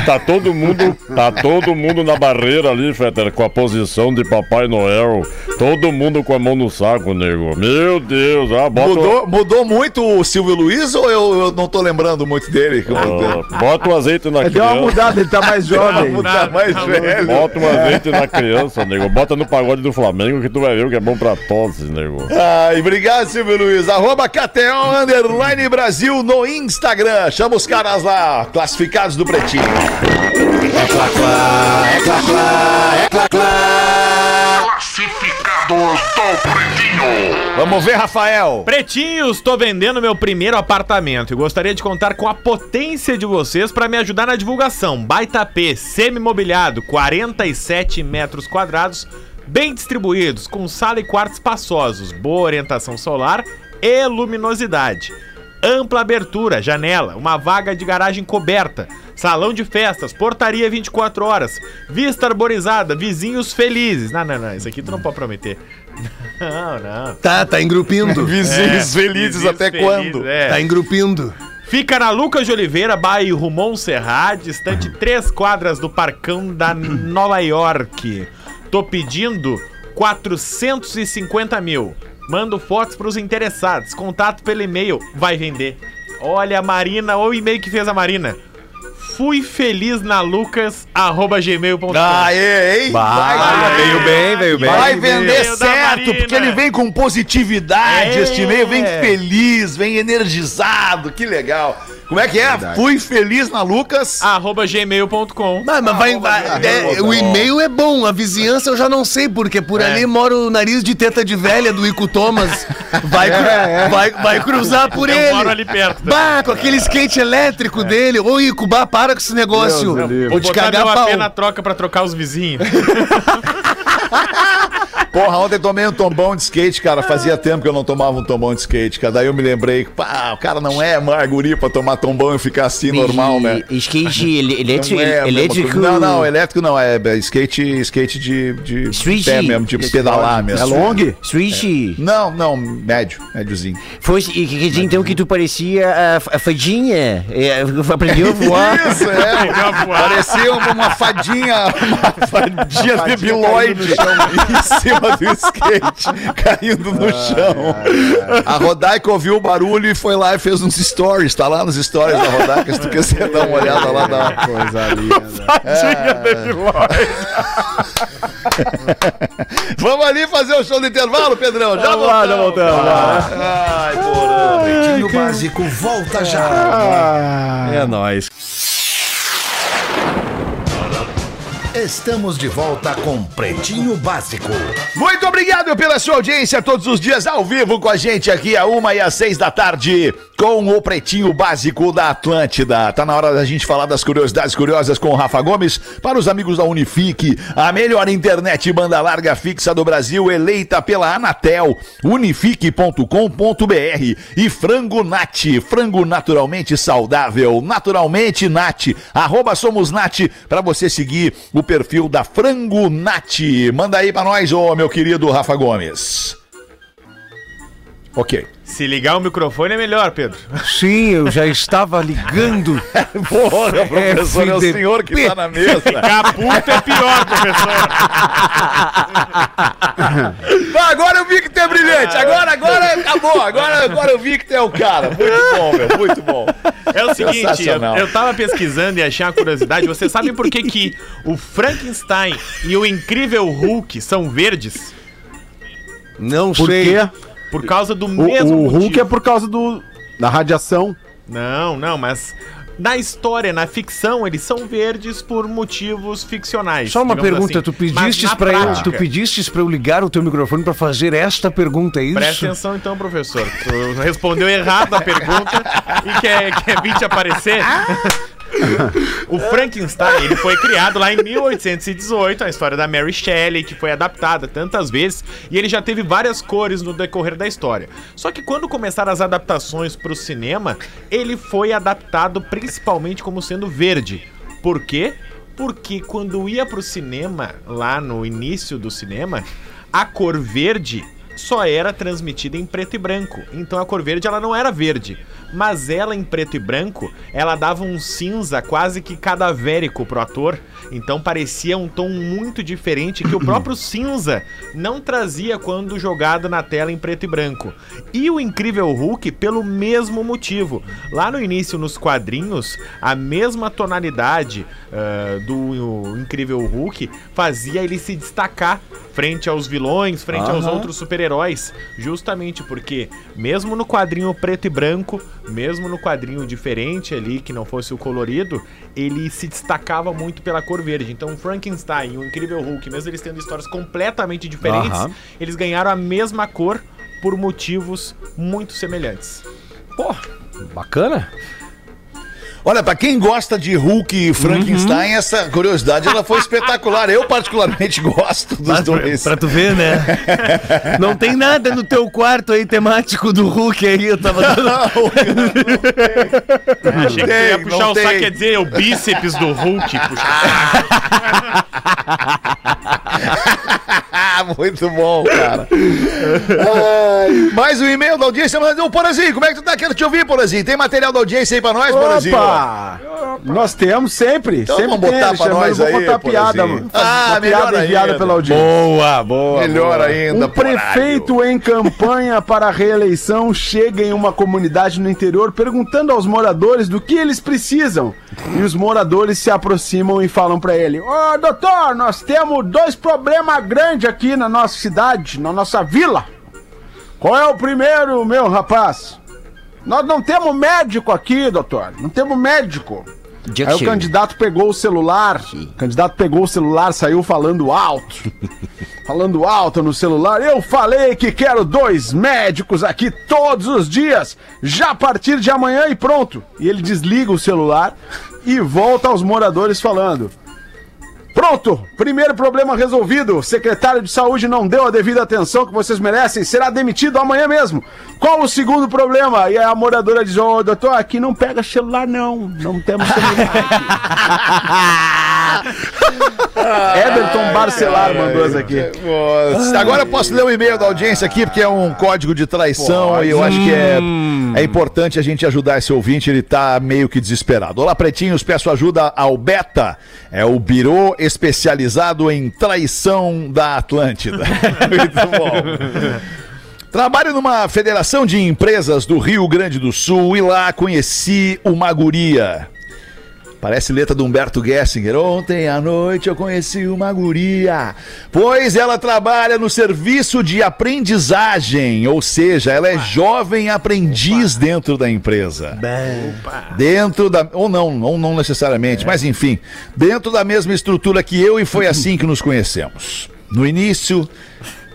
Tá todo mundo, tá todo mundo na barreira ali, Fetter, com a posição de Papai Noel. Todo mundo com a mão no saco, nego. Meu Deus, ah, bota, Mudou, mudou muito o Silvio Luiz ou eu, eu não tô lembrando muito dele? ah, bota o azeite na Deu uma criança. mudada, ele tá mais jovem. Tá mais velho. Bota um azeite na criança, nego. Bota no pagode do Flamengo que tu vai ver o que é bom pra todos, nego. Ai, obrigado, Silvio Luiz. Arroba KTO Underline Brasil no Instagram. Chama os caras lá, classificados do Pretinho. Classificados Vamos ver, Rafael. Pretinhos, tô vendendo meu primeiro apartamento e gostaria de contar com a potência de vocês para me ajudar na divulgação. Baita P, semi-mobiliado, 47 metros quadrados, bem distribuídos, com sala e quartos espaçosos, boa orientação solar e luminosidade. Ampla abertura, janela, uma vaga de garagem coberta, salão de festas, portaria 24 horas, vista arborizada, vizinhos felizes. Não, não, não, isso aqui tu não pode prometer. Não, não. Tá, tá engrupindo. Vizinhos É, felizes vizinhos até felizes, quando? é. Tá engrupindo. Fica na Lucas de Oliveira, bairro Montserrat, distante três quadras do Parcão da Nova York. Tô pedindo 450 mil. Mando fotos pros interessados. Contato pelo e-mail. Vai vender. Olha a Marina, ou o e-mail que fez a Marina. Fui feliz na Lucas, arroba gmail.com. Aê, hein? Ah, veio bem, veio bem. Vai vender Veio da certo, Marina. porque ele vem com positividade. É. Este e-mail vem feliz, vem energizado. Que legal. Como é que é? Fui feliz na Lucas. Arroba gmail.com. Mas, mas vai, vai- é, o e-mail é bom, a vizinhança eu já não sei, porque por ali mora o nariz de teta de velha do Ico Thomas. Vai, cru- vai, vai cruzar por Eu ele. moro ali perto. Bah, com aquele skate elétrico dele. Ô, Ico, bah, para com esse negócio. Deus. Vou te cagar meu pau. Na troca pra trocar os vizinhos. Porra, ontem tomei um tombão de skate, cara. Fazia tempo que eu não tomava um tombão de skate, cara. Daí eu me lembrei que, pá, o cara não é marguri pra tomar tombão e ficar assim normal, né? Skate elétrico. Não é elétrico. Não, não, elétrico não. É é skate, skate de, de Street. pé mesmo, de pedalar mesmo. É long? Street. Não, não, médio, médiozinho. Foi, e quer dizer então que tu parecia a, a fadinha. É, aprendeu a voar. Isso, é. Parecia uma, uma fadinha, uma fadinha debilóide em cima do skate, caindo no chão. A Rodaica ouviu o barulho e foi lá e fez uns stories. Tá lá nos stories da Rodaica, se tu quiser dar uma olhada lá. Dá. Coisa linda. Vamos ali fazer o show do intervalo, Pedrão? Já Vamos lá, já voltamos. voltamos. Ai, porra. Pretinho Básico volta já. É nóis. Estamos de volta com Pretinho Básico. Muito obrigado pela sua audiência todos os dias ao vivo com a gente aqui a uma e às seis da tarde com o Pretinho Básico da Atlântida. Tá na hora da gente falar das curiosidades curiosas com o Rafa Gomes. Para os amigos da Unifique, a melhor internet banda larga fixa do Brasil, eleita pela Anatel, unifique.com.br e Frango Nat, frango naturalmente saudável, naturalmente Nat, arroba somos Nat, para você seguir o perfil da Frango Nat. Manda aí pra nós, ô meu querido Rafa Gomes. Ok. Se ligar o microfone é melhor, Pedro. Sim, eu já estava ligando. Porra, professor, é o senhor que tá na mesa. Ficar puto é pior, professor. Agora eu vi que tu é brilhante. Agora, agora acabou. Agora, agora eu vi que tu é o cara. Muito bom, meu. Muito bom. É o seguinte, eu, eu tava pesquisando e achei uma curiosidade. Você sabe por que, que o Frankenstein e o Incrível Hulk são verdes? Não Por sei. quê? Por causa do O, mesmo o Hulk motivo. é por causa do, da radiação. Não, não, mas na história, na ficção, eles são verdes por motivos ficcionais. Só uma pergunta, assim. tu pedistes para eu, tu pedistes para eu ligar o teu microfone para fazer esta pergunta, é isso? Presta atenção então, professor. Tu respondeu errado a pergunta e quer, quer vir te aparecer? O Frankenstein, ele foi criado lá em 1818, a história da Mary Shelley, que foi adaptada tantas vezes, e ele já teve várias cores no decorrer da história. Só que quando começaram as adaptações para o cinema, ele foi adaptado principalmente como sendo verde. Por quê? Porque quando ia pro cinema, lá no início do cinema, a cor verde só era transmitida em preto e branco. Então a cor verde ela não era verde, mas ela em preto e branco, ela dava um cinza quase que cadavérico pro ator. Então parecia um tom muito diferente que o próprio cinza não trazia quando jogado na tela em preto e branco. E o Incrível Hulk pelo mesmo motivo. Lá no início nos quadrinhos, a mesma tonalidade ah, do Incrível Hulk fazia ele se destacar frente aos vilões, frente aos outros super-heróis, justamente porque mesmo no quadrinho preto e branco, mesmo no quadrinho diferente ali, que não fosse o colorido, ele se destacava muito pela cor verde. Então, o Frankenstein e o Incrível Hulk, mesmo eles tendo histórias completamente diferentes, Aham. eles ganharam a mesma cor por motivos muito semelhantes. Pô, bacana. Olha, pra quem gosta de Hulk e Frankenstein, essa curiosidade ela foi espetacular. Eu particularmente gosto dos Mas dois. pra tu ver, né? Não tem nada no teu quarto aí temático do Hulk aí, eu tava dando... Achei que ia tem, puxar não o saco, tem. quer dizer, o bíceps do Hulk. Ah, muito bom, cara. Ai, mais um e-mail da audiência. Mas, ô, Porazinho, como é que tu tá? Quero te ouvir, Porazinho. Tem material da audiência aí pra nós, Porazinho? Opa! Nós temos sempre. Então sempre vamos botar tem, pra nós eu vou aí, contar piada, mano. Ah, Uma melhor piada enviada pela audiência. Boa, boa. Melhor ainda, Um prefeito em campanha para a reeleição chega em uma comunidade no interior perguntando aos moradores do que eles precisam. E os moradores se aproximam e falam para ele: Ô doutor, nós temos dois problemas grandes aqui na nossa cidade, na nossa vila. Qual é o primeiro, meu rapaz? Nós não temos médico aqui, doutor. Não temos médico. Aí o candidato pegou o celular. O candidato pegou o celular, saiu falando alto. falando alto no celular. Eu falei que quero dois médicos aqui todos os dias, já a partir de amanhã e pronto. E ele desliga o celular e volta aos moradores falando. Pronto, primeiro problema resolvido. O secretário de saúde não deu a devida atenção que vocês merecem, será demitido amanhã mesmo. Qual o segundo problema? E a moradora diz: Ô doutor, aqui não pega celular, não. Não temos celular. Everton Barcelar mandou essa aqui. Nossa. Agora eu posso ler o e-mail da audiência aqui, porque é um código de traição e eu acho que é, é importante a gente ajudar esse ouvinte, ele tá meio que desesperado. Olá, pretinhos, peço ajuda ao Beta, é o birô especializado em traição da Atlântida. Muito bom. Trabalho numa federação de empresas do Rio Grande do Sul e lá conheci uma guria. Parece letra do Humberto Gessinger. Ontem à noite eu conheci uma guria. Pois ela trabalha no serviço de aprendizagem, ou seja, ela é jovem aprendiz dentro da empresa. Dentro da. Ou não, ou não necessariamente, mas enfim, dentro da mesma estrutura que eu e foi assim que nos conhecemos. No início,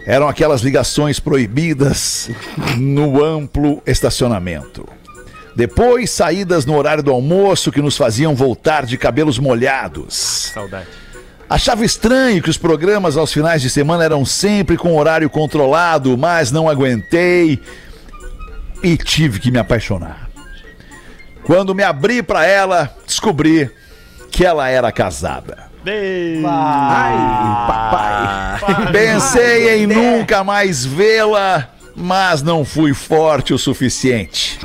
eram aquelas ligações proibidas no amplo estacionamento. Depois, saídas no horário do almoço que nos faziam voltar de cabelos molhados. Saudade. Achava estranho que os programas aos finais de semana eram sempre com horário controlado, mas não aguentei e tive que me apaixonar. Quando me abri para ela, descobri que ela era casada. Pensei em nunca mais vê-la, mas não fui forte o suficiente.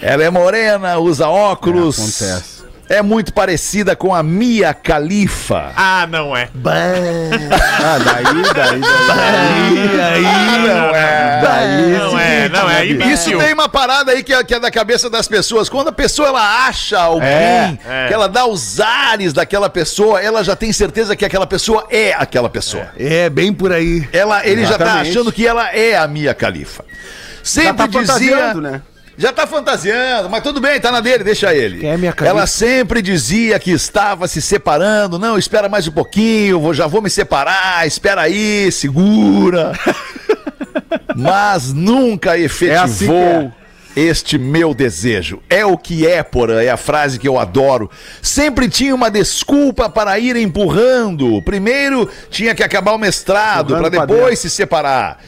Ela é morena, usa óculos. acontece. É muito parecida com a Mia Khalifa. Ah, não é. Ah, daí, daí, daí. aí, não é. Daí, Não é, não é. Isso tem uma parada aí que é, que é da cabeça das pessoas. Quando a pessoa ela acha alguém, É, é. que ela dá os ares daquela pessoa, ela já tem certeza que aquela pessoa é aquela pessoa. É, bem por aí. Ela, ele já tá Exatamente. achando que ela é a Mia Khalifa. Já Sempre tá dizia. né? Já tá fantasiando, mas tudo bem, tá na dele, deixa ele. É Mia Khalifa? Ela sempre dizia que estava se separando. Não, espera mais um pouquinho, vou, já vou me separar, espera aí, segura. mas nunca efetivou assim que é. este meu desejo. É o que é, porã, é a frase que eu adoro. Sempre tinha uma desculpa para ir empurrando. Primeiro tinha que acabar o mestrado, para pra depois se separar.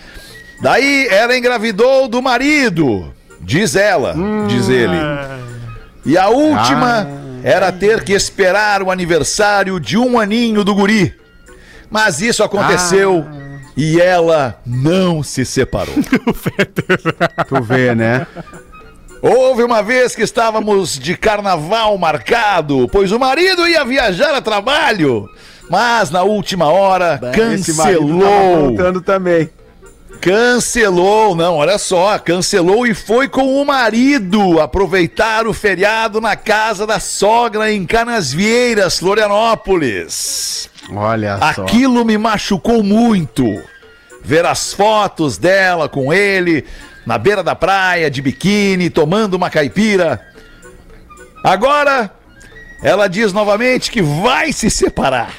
Daí ela engravidou do marido, diz ela, diz ele. E a última era ter que esperar o aniversário de um aninho do guri. Mas isso aconteceu e ela não se separou. Tu vê, né? Houve uma vez que estávamos de carnaval marcado, pois o marido ia viajar a trabalho. Mas na última hora Esse cancelou. aprontando também. Cancelou, não, olha só, cancelou e foi com o marido aproveitar o feriado na casa da sogra em Canasvieiras, Florianópolis. Olha só. Aquilo me machucou muito. ver as fotos dela com ele na beira da praia, de biquíni, tomando uma caipira. Agora, ela diz novamente que vai se separar.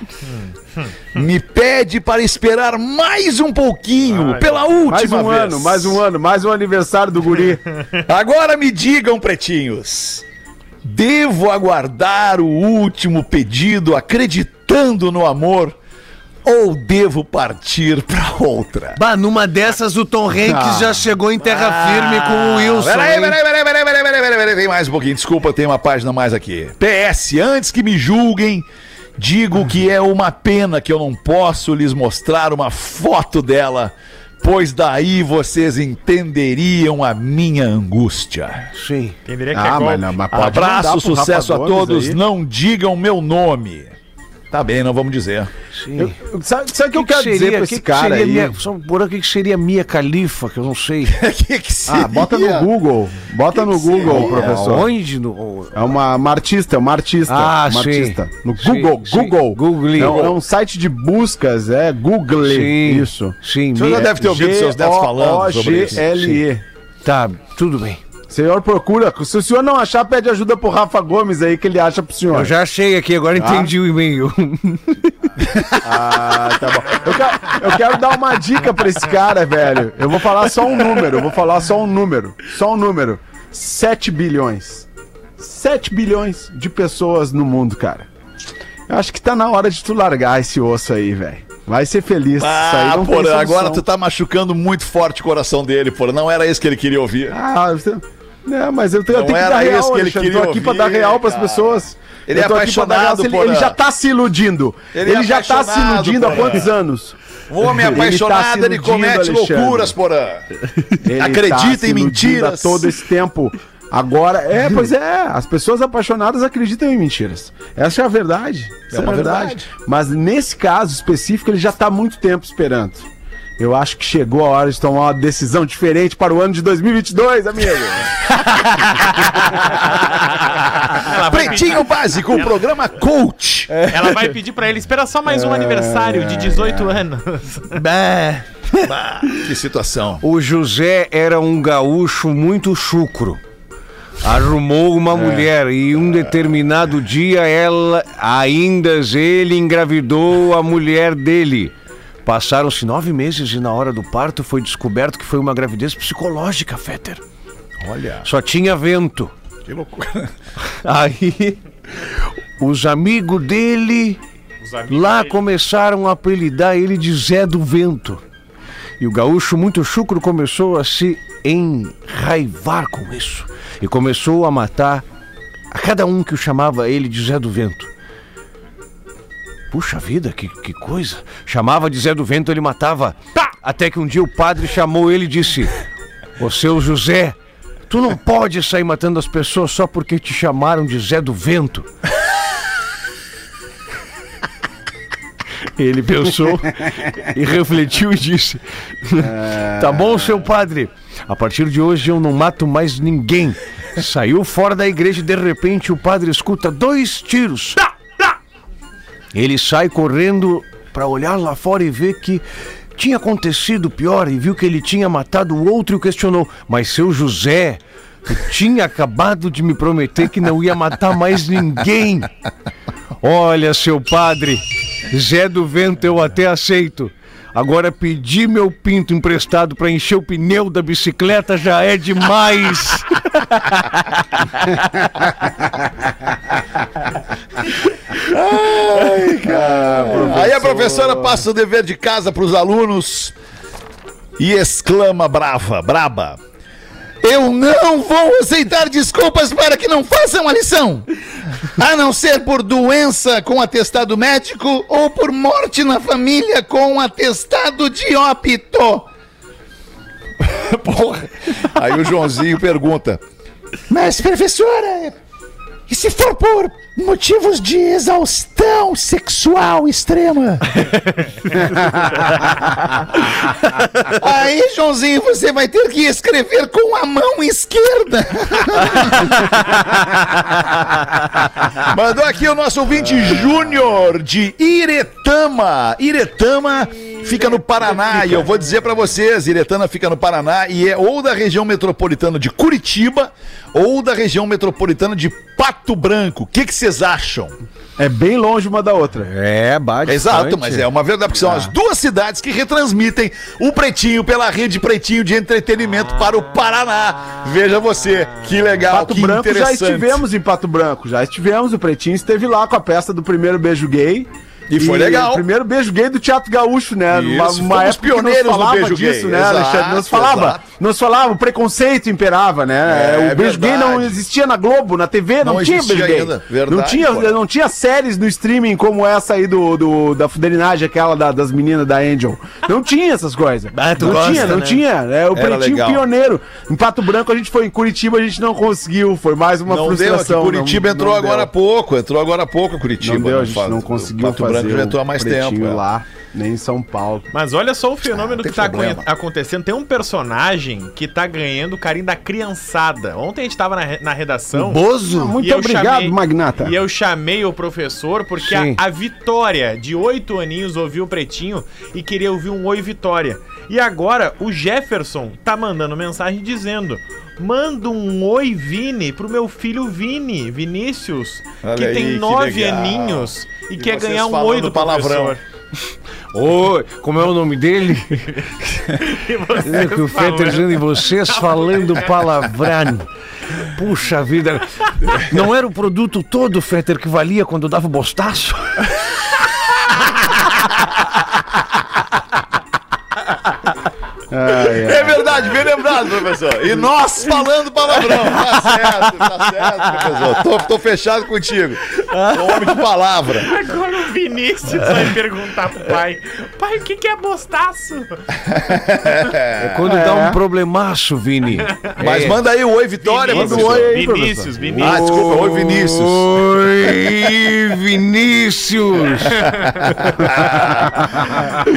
Me pede para esperar mais um pouquinho, pela última Mais um vez. ano, mais um ano, mais um aniversário do guri. Agora me digam, pretinhos. Devo aguardar o último pedido acreditando no amor ou devo partir pra outra? Bah, numa dessas o Tom Hanks já chegou em terra firme com o Wilson. Peraí, peraí, peraí, peraí, peraí, peraí, peraí, peraí, vem mais um pouquinho. Desculpa, tem uma página mais aqui. PS, antes que me julguem, digo que é uma pena que eu não posso lhes mostrar uma foto dela, pois daí vocês entenderiam a minha angústia. Sim. Entenderia que é Ah, golpe. mas, não, mas Abraço, sucesso a todos. aí. Não digam meu nome. Tá bem, não vamos dizer. Sim. Sabe sabe o que eu quero dizer pra esse que cara seria aí? Minha, só por aqui que seria Mia Califa, que eu não sei. que que Ah, bota no seria? Google. Bota no Google, professor. Onde? No... É uma, uma artista, é uma artista. Ah, uma sim. artista. No Sim, Google, sim. Google. Google. É, um- é um site de buscas, é Google. Sim. Isso. Sim, O senhor já deve ter ouvido seus netos falando sobre isso. G-L-E. Tá, tudo bem. Senhor procura. Se o senhor não achar, pede ajuda pro Rafa Gomes aí que ele acha pro senhor. Eu já achei aqui, agora entendi o e-mail. Ah, tá bom. Eu quero, eu quero dar uma dica pra esse cara, velho. Eu vou falar só um número, eu vou falar só um número. Só um número. 7 bilhões. 7 bilhões de pessoas no mundo, cara. Eu acho que tá na hora de tu largar esse osso aí, velho. Vai ser feliz. Ah, porra, agora tu tá machucando muito forte o coração dele, porra. Não era isso que ele queria ouvir. Ah, você... Não, mas eu tenho, eu Não tenho que dar real, que ele queria tô aqui pra ouvir, dar real pras cara. pessoas. Ele Eu é pra apaixonado, ele, já tá se iludindo. Ele Ele, é já tá se apaixonado, iludindo há quantos anos? O homem Ele tá apaixonado, ele, comete Alexandre. loucuras, porã. Ele Acredita tá em mentiras. todo esse tempo. Agora, é, pois é, as pessoas apaixonadas acreditam em mentiras. Essa é a verdade. Essa é, uma a verdade. verdade. Mas nesse caso específico, ele já tá há muito tempo esperando. Eu acho que chegou a hora de tomar uma decisão diferente para o ano de 2022, amigo. Pretinho Básico, o programa Coach. ela vai pedir pra ele, espera só mais um aniversário de 18 anos. Bah. Que situação. O José era um gaúcho muito chucro. Arrumou uma mulher e um determinado dia ela, ainda ele engravidou a mulher dele. Passaram-se nove meses e na hora do parto foi descoberto que foi uma gravidez psicológica, Fetter. Olha, Só tinha vento. que loucura. Aí os amigos dele lá começaram a apelidar ele de Zé do Vento. E o gaúcho muito chucro começou a se enraivar com isso. E começou a matar a cada um que o chamava ele de Zé do Vento. Puxa vida, que, que coisa. Chamava de Zé do Vento, ele matava. Até que um dia o padre chamou ele e disse: Ô seu José, tu não pode sair matando as pessoas só porque te chamaram de Zé do Vento. Ele pensou e refletiu e disse: Tá bom, seu padre. A partir de hoje eu não mato mais ninguém. Saiu fora da igreja e de repente o padre escuta dois tiros. Ele sai correndo para olhar lá fora e ver que tinha acontecido pior e viu que ele tinha matado o outro e o questionou: Mas seu José, tu tinha acabado de me prometer que não ia matar mais ninguém. Olha, seu padre, Zé do Vento eu até aceito. Agora pedir meu pinto emprestado para encher o pneu da bicicleta já é demais. Aí a professora passa o dever de casa para os alunos e exclama brava, braba. Eu não vou aceitar desculpas para que não façam a lição. A não ser por doença com atestado médico ou por morte na família com atestado de óbito. Porra. Aí o Joãozinho pergunta: Mas, professora, E se for por motivos de exaustão sexual extrema? Aí, Joãozinho, você vai ter que escrever com a mão esquerda. Mandou aqui o nosso ouvinte Júnior de Iretama. Iretama fica no Paraná e eu vou dizer pra vocês, Iretama fica no Paraná e é ou da região metropolitana de Curitiba ou da região metropolitana de Pato Branco. O que que vocês acham? É bem longe uma da outra. É, bate. Exato, mas é uma verdade, porque são as duas cidades que retransmitem o Pretinho pela rede Pretinho de entretenimento para o Paraná. Veja você, que legal, Pato que Branco já interessante. estivemos em Pato Branco, já estivemos. O Pretinho esteve lá com a peça do primeiro beijo gay. E foi legal. O primeiro beijo gay do Teatro Gaúcho, né? Isso, fomos época que pioneiros no não falava beijo disso, gay. né, Exato, Alexandre? Não se falava. exato. Não se falava, o preconceito imperava, né? É, o beijo gay não existia na Globo, na TV, não, Não tinha beijo gay. verdade, não, tinha, pô. não tinha séries no streaming como essa aí do, do- da fuderinagem, aquela da- das meninas da Angel. Não tinha essas coisas. Ah, não gosta, tinha, não né? tinha. É o Era pretinho legal. pioneiro. Em Pato Branco a gente foi, em Curitiba a gente não conseguiu. Foi mais uma Não deu, aqui, frustração. Curitiba não- entrou não agora há deu. pouco, entrou agora há pouco Curitiba. Não deu, a né? gente Faz- não conseguiu Pato fazer Branco já entrou há mais tempo. pretinho é. Nem em São Paulo. Mas olha só o fenômeno tem que tá problema. aconte- acontecendo. Tem um personagem que tá ganhando o carinho da criançada. Ontem a gente tava na, re- na redação. Bozo? Muito obrigado, chamei- Magnata. E eu chamei o professor porque a, a Vitória, de oito aninhos, ouviu o Pretinho e queria ouvir um Oi Vitória. E agora o Jefferson tá mandando mensagem dizendo: Manda um oi, Vini, pro meu filho Vini, Vinícius, Olha que aí, tem que nove legal. aninhos e, E quer ganhar um oi do palavrão. professor. Oi, como é o nome dele? E você É que o Fetter e vocês falando palavrão. Puxa vida. Não era o produto todo, Fetter, que valia quando dava o bostaço? É verdade, bem lembrado, professor. E nós falando palavrão. Tá certo, tá certo, professor. Tô, tô fechado contigo. Sou homem de palavra. Agora o Vinícius vai perguntar pro pai: Pai, o que, que é bostaço? É quando dá um problemaço, Vini. Mas manda aí o oi, Vitória, Vinícius, professor. oi aí, Vinícius, Vinícius. Ah, desculpa, oi, Vinícius. Oi, Vinícius.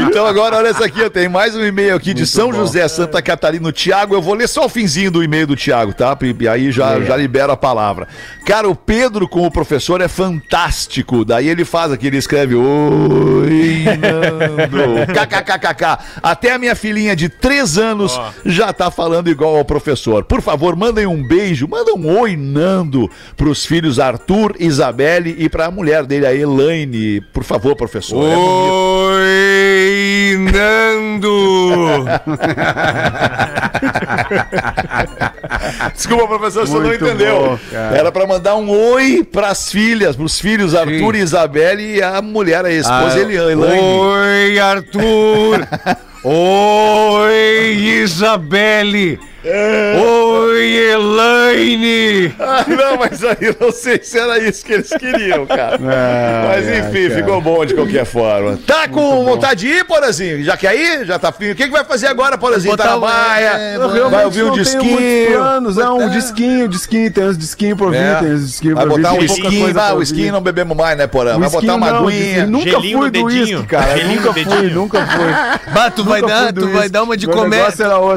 Então agora olha essa aqui, ó, tem mais um e-mail aqui de São José, Santa Catarina. O Tiago, eu vou ler só o finzinho do e-mail do Tiago, tá? E aí já, já libero a palavra. Cara, o Pedro com o professor é fantástico. Daí ele faz aqui, ele escreve Oi, Nando. KKKKK. Até a minha filhinha de 3 anos já tá falando igual ao professor. Por favor, mandem um beijo, manda um oi, Nando, pros filhos Arthur, Isabelle e pra mulher dele, a Elaine. Por favor, professor. É. Oi, Nando. Desculpa, professor, você não entendeu. bom. Era pra mandar um oi pras filhas, pros filhos Arthur e Isabelle e a mulher, a esposa Eli- Elaine. Oi, Arthur. Oi, Isabelle. Oi, Elaine. Ah, não, mas aí não sei se era isso que eles queriam, cara. mas ai, enfim, cara. ficou bom de qualquer forma. Tá com vontade de ir, Porazinho? Já quer ir? Já tá fim. O que, que vai fazer agora, Porazinho? Tá na Botar baia? é, vai ouvir um não disquinho? planos, é um disquinho, disquinho, tem uns disquinhos pra ouvir, É. tem uns disquinhos Vai pra ouvir. botar um skin, coisa ah, o skin não bebemos mais, né, Porã? Vai botar uma não, aguinha. Nunca Gelinho fui do dedinho. uísque, cara. Gelinho nunca fui, dedinho. nunca fui. Bah, tu vai dar, vai uma de comer.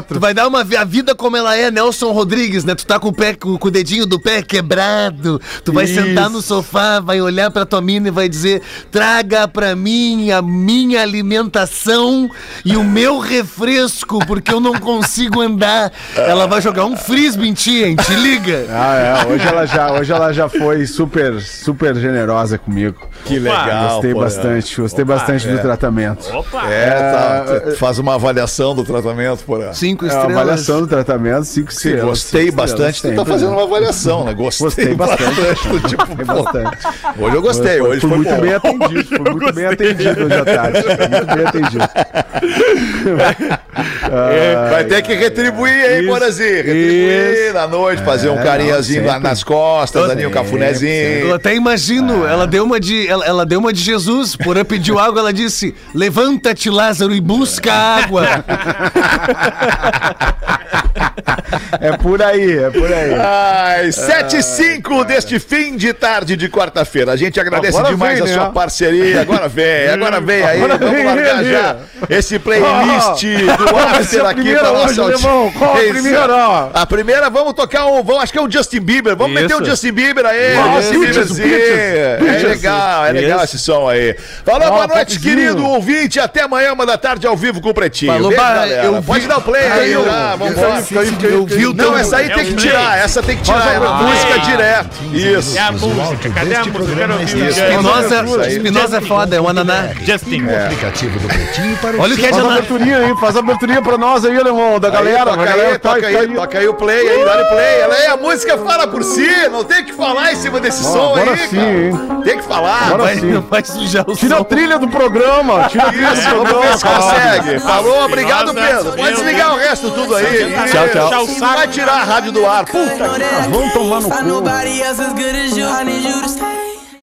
Tu vai dar uma vida como ela é, Nelson Rodrigues, né? Tu tá com o pé com, com o dedinho do pé quebrado. Tu vai Isso. sentar no sofá, vai olhar pra tua mina e vai dizer: "Traga pra mim a minha alimentação e o meu refresco, porque eu não consigo andar". Ela vai jogar um frisbee em ti, hein? Te liga. Ah, é. Hoje ela já, hoje ela já foi super, super generosa comigo. Que legal. Gostei Porã. bastante, gostei bastante do tratamento. Opa! É, tá, faz uma avaliação do tratamento, Porã. Cinco É, estrelas. avaliação do tratamento, cinco Sim, estrelas. gostei cinco bastante. estrelas Tu tá sempre, fazendo né? uma avaliação, né? Gostei, Gostei bastante. do tipo, Gostei pô, bastante. Hoje eu gostei, hoje foi muito bom. bem atendido, fui muito bem atendido hoje à tarde. Muito bem atendido. Vai ter que retribuir aí, Isso, Borazinho. Retribuir isso. na noite, fazer um É, carinhazinho não, lá nas costas, ali um Eu cafunézinho. até imagino, ela deu uma de ela, ela deu uma de Jesus, porém pediu água, ela disse: "Levanta-te, Lázaro, e busca água". É por aí, é por aí. Ai, 7 e 5 deste fim de tarde de quarta-feira. A gente agradece Agora demais vem, a sua né? parceria. Agora vem, agora vem aí. Agora Vamos vem largar ele. já esse playlist do vai ser After a aqui primeira pra nossa alemão? Qual a audiência. primeira? A primeira, vamos tocar um, vamos, acho que é o Justin Bieber. Vamos meter o Isso. Justin Bieber aí. Ah, Justin É legal, é legal esse som aí. Falou, boa noite, querido ouvinte. Até amanhã, uma da tarde, ao vivo com o Pretinho. Falou, Beijo, galera. eu vi- Pode dar o play aí, tá? Vamos embora. Eu vi o teu... Não, essa aí É tem o que play. tirar. Essa tem que tirar. É uma play. música direto. Isso. É a música. Cadê a música? O. Espinosa, Espinosa é foda, é o Ananá. Justin. Aplicativo do Pretinho para o Olha o que é de Faz a Ananá. aberturinha aí, faz a aberturinha pra nós aí, alemão, da galera. toca pra aí, galera, toca aí, toca aí o play aí, dá play. Ela aí, a música fala por si, não tem que falar em cima desse som aí, sim, cara. hein? Tem que falar. Agora Vai- sim. Vai sujar o Tira a trilha do programa, tira a trilha do vamos programa. ver se caralho. consegue. Falou, obrigado, Pedro. Pode desligar o resto tudo aí. Tchau, tchau. Tchau, Vai tirar a rádio do ar. Puta que Vamos tomar no cu.